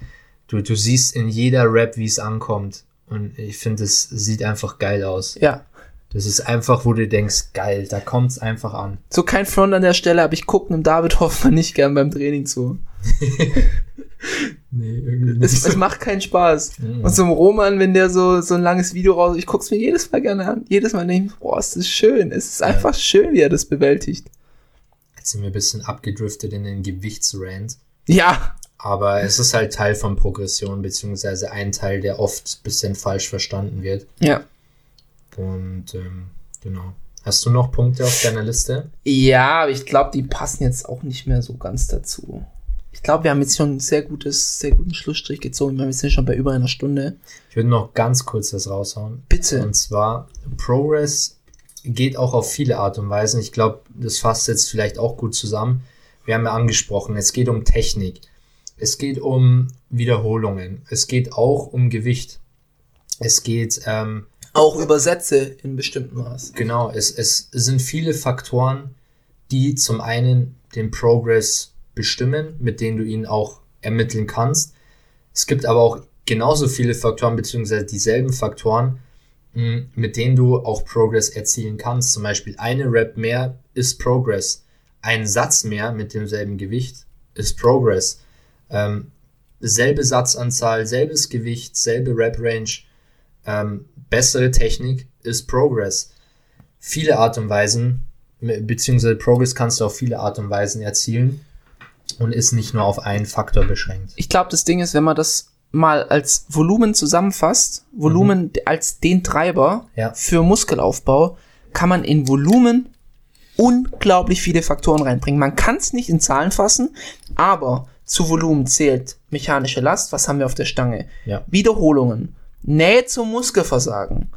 Du, du siehst in jeder Rap, wie es ankommt. Und ich finde, es sieht einfach geil aus. Ja. Das ist einfach, wo du denkst, geil, da kommt es einfach an. So kein Front an der Stelle, aber ich gucke einem David <laughs> Hoffmann nicht gern beim Training zu. <laughs> Nee, irgendwie Es, es macht keinen Spaß. Und so ein Roman, wenn der so, so ein langes Video raus, ich guck's mir jedes Mal gerne an. Jedes Mal denke ich, boah, ist das schön. Es ist einfach schön, wie er das bewältigt. Jetzt sind wir ein bisschen abgedriftet in den Gewichtsrand. Ja, Aber es ist halt Teil von Progression, beziehungsweise ein Teil, der oft ein bisschen falsch verstanden wird. ja. Und ähm, genau. Hast du noch Punkte auf deiner Liste? Ja, aber ich glaube, die passen jetzt auch nicht mehr so ganz dazu. Ich glaube, wir haben jetzt schon ein sehr gutes, sehr guten Schlussstrich gezogen. Wir sind schon bei über einer Stunde. Ich würde noch ganz kurz das raushauen. Bitte. Und zwar, Progress geht auch auf viele Art und Weisen. Ich glaube, das fasst jetzt vielleicht auch gut zusammen. Wir haben ja angesprochen, es geht um Technik. Es geht um Wiederholungen. Es geht auch um Gewicht. Es geht ähm, Auch Übersetze in bestimmten Maß. Genau, es, es sind viele Faktoren, die zum einen den Progress bestimmen, mit denen du ihn auch ermitteln kannst. Es gibt aber auch genauso viele Faktoren, beziehungsweise dieselben Faktoren, mh, mit denen du auch Progress erzielen kannst. Zum Beispiel eine Rep mehr ist Progress. Ein Satz mehr mit demselben Gewicht ist Progress. Ähm, selbe Satzanzahl, selbes Gewicht, selbe Rep-Range, ähm, bessere Technik ist Progress. Viele Art und Weisen, beziehungsweise Progress kannst du auf viele Art und Weisen erzielen und ist nicht nur auf einen Faktor beschränkt. Ich glaube, das Ding ist, wenn man das mal als Volumen zusammenfasst, Volumen als den Treiber Ja. für Muskelaufbau, kann man in Volumen unglaublich viele Faktoren reinbringen. Man kann es nicht in Zahlen fassen, aber zu Volumen zählt mechanische Last, was haben wir auf der Stange? Ja. Wiederholungen, Nähe zum Muskelversagen,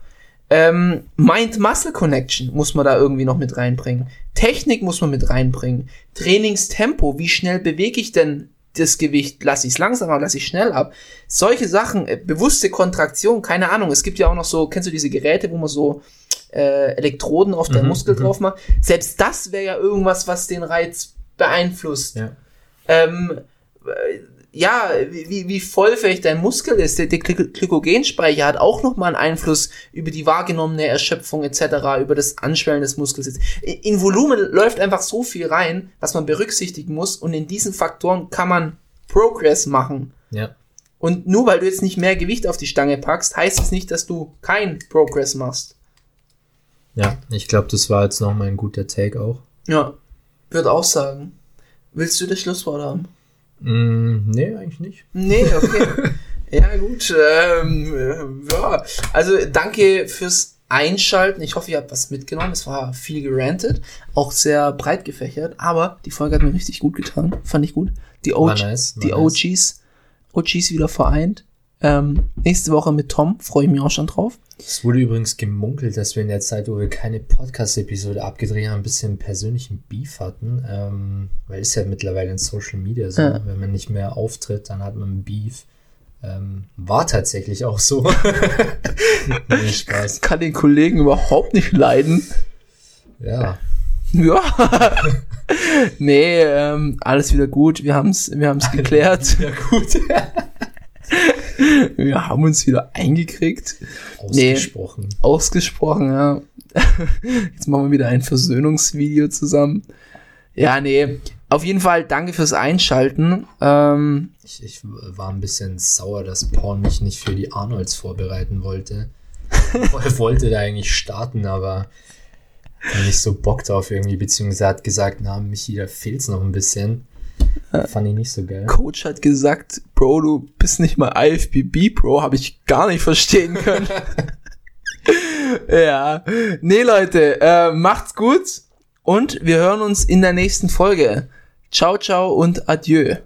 ähm, Mind-Muscle-Connection muss man da irgendwie noch mit reinbringen. Technik muss man mit reinbringen. Trainingstempo, wie schnell bewege ich denn das Gewicht? Lasse ich es langsam ab, lasse ich schnell ab? Solche Sachen, äh, bewusste Kontraktion, keine Ahnung. Es gibt ja auch noch so, kennst du diese Geräte, wo man so äh, Elektroden auf den Muskel drauf macht? Selbst das wäre ja irgendwas, was den Reiz beeinflusst. Ja. Ähm, äh, ja, wie, wie vollfähig dein Muskel ist. Der, der Gly- Glykogenspeicher hat auch nochmal einen Einfluss über die wahrgenommene Erschöpfung etc., über das Anschwellen des Muskels. In, in Volumen läuft einfach so viel rein, was man berücksichtigen muss und in diesen Faktoren kann man Progress machen. Ja. Und nur weil du jetzt nicht mehr Gewicht auf die Stange packst, heißt es nicht, dass du kein Progress machst. Ja, ich glaube, das war jetzt nochmal ein guter Take auch. Ja, würde auch sagen. Willst du das Schlusswort haben? Mm, nee, eigentlich nicht. Nee, <laughs> okay. ja, gut. Ähm, äh, ja. Also danke fürs Einschalten. Ich hoffe, ihr habt was mitgenommen. Es war viel gerantet, auch sehr breit gefächert, aber die Folge hat mir richtig gut getan. Fand ich gut. Die, OG, nice, die nice. OGs, OGs wieder vereint. Ähm, nächste Woche mit Tom, freue ich mich auch schon drauf. Es wurde übrigens gemunkelt, dass wir in der Zeit, wo wir keine Podcast-Episode abgedreht haben, ein bisschen persönlichen Beef hatten. Ähm, weil es ja mittlerweile in Social Media so, Ja. wenn man nicht mehr auftritt, dann hat man Beef. Ähm, war tatsächlich auch so. <laughs> nee, Spaß. Kann den Kollegen überhaupt nicht leiden. Ja, Ja. <laughs> nee, ähm, alles wieder gut. Wir haben's, wir haben's geklärt. ja gut. <laughs> Wir haben uns wieder eingekriegt. Ausgesprochen. Ausgesprochen, ja. <laughs> Jetzt machen wir wieder ein Versöhnungsvideo zusammen. Ja, nee. Auf jeden Fall danke fürs Einschalten. Ähm, Ich, ich war ein bisschen sauer, dass Paul mich nicht für die Arnolds vorbereiten wollte. <laughs> er wollte da eigentlich starten, aber nicht so Bock drauf irgendwie, beziehungsweise hat gesagt, na, Michi, da fehlt's noch ein bisschen. Fand ich nicht so geil. Coach hat gesagt, Bro, du bist nicht mal IFBB, Bro, habe ich gar nicht verstehen können. <laughs> ja, nee, Leute, äh, macht's gut und wir hören uns in der nächsten Folge. Ciao, ciao und adieu.